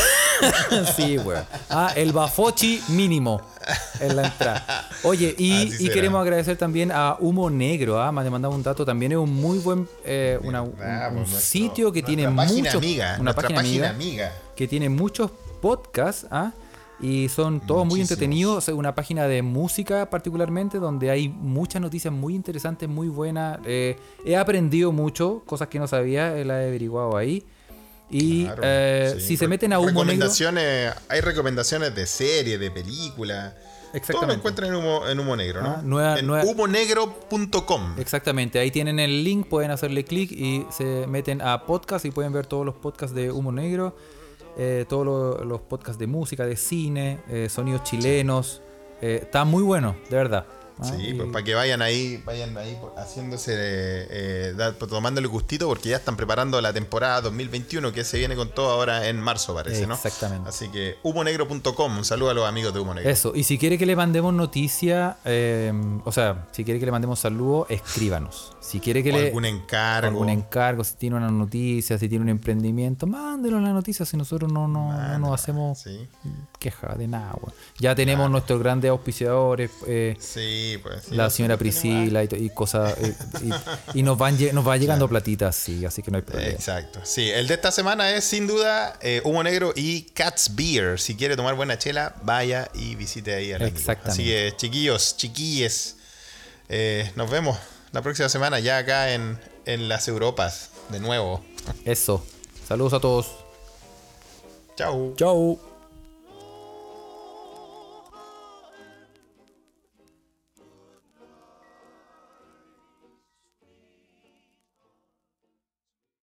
sí, weón. Ah, el bafochi mínimo en la entrada. Oye, y, queremos agradecer también a Humo Negro, ¿ah? me mandaba un dato, también es un muy buen eh, una- un, Ah, un pues nuestro- sitio que tiene muchos amiga, una página, página amiga, amiga. que tiene muchos podcasts, ¿ah? Y son todos muy entretenidos. Es una página de música particularmente donde hay muchas noticias muy interesantes, muy buenas. Eh, he aprendido mucho, cosas que no sabía, eh, las he averiguado ahí. Y Claro, eh, sí. si se meten a Humo Negro... Hay recomendaciones de serie, de película. Todo lo encuentran en Humo, en Humo Negro, ¿no? Ah, nueva- en nueva- humonegro.com. Exactamente, ahí tienen el link, pueden hacerle clic y se meten a podcast y pueden ver todos los podcasts de Humo Negro, eh, todos lo- los podcasts de música, de cine, eh, sonidos chilenos. eh, está muy bueno, de verdad. ¿Ah? Sí, Y- pues para que vayan ahí, vayan ahí haciéndose, eh, da- tomándole gustito, porque ya están preparando la temporada 2021 que se viene con todo ahora en marzo, parece, ¿no? Exactamente. Así que humonegro.com, un saludo a los amigos de Humo Negro. Eso, y si quiere que le mandemos noticia, eh, o sea, si quiere que le mandemos saludo, escríbanos. Si quiere que O le... algún encargo. algún encargo, si tiene una noticia, si tiene un emprendimiento, mándelo la noticia si nosotros no, no, no nos hacemos Sí, queja de nada. weón. Ya tenemos nuestros grandes auspiciadores, eh, sí, pues. sí, la señora Priscila y, y cosas, eh, y, y nos, van, nos va llegando platitas, sí, así que no hay problema. Exacto. Sí, el de esta semana es sin duda eh, Humo Negro y Cats Beer. Si quiere tomar buena chela, vaya y visite ahí Exactamente. Así que, chiquillos, chiquilles, Eh, nos vemos la próxima semana ya acá en, en las Europas de nuevo. Eso. Saludos a todos. Chao. Chao.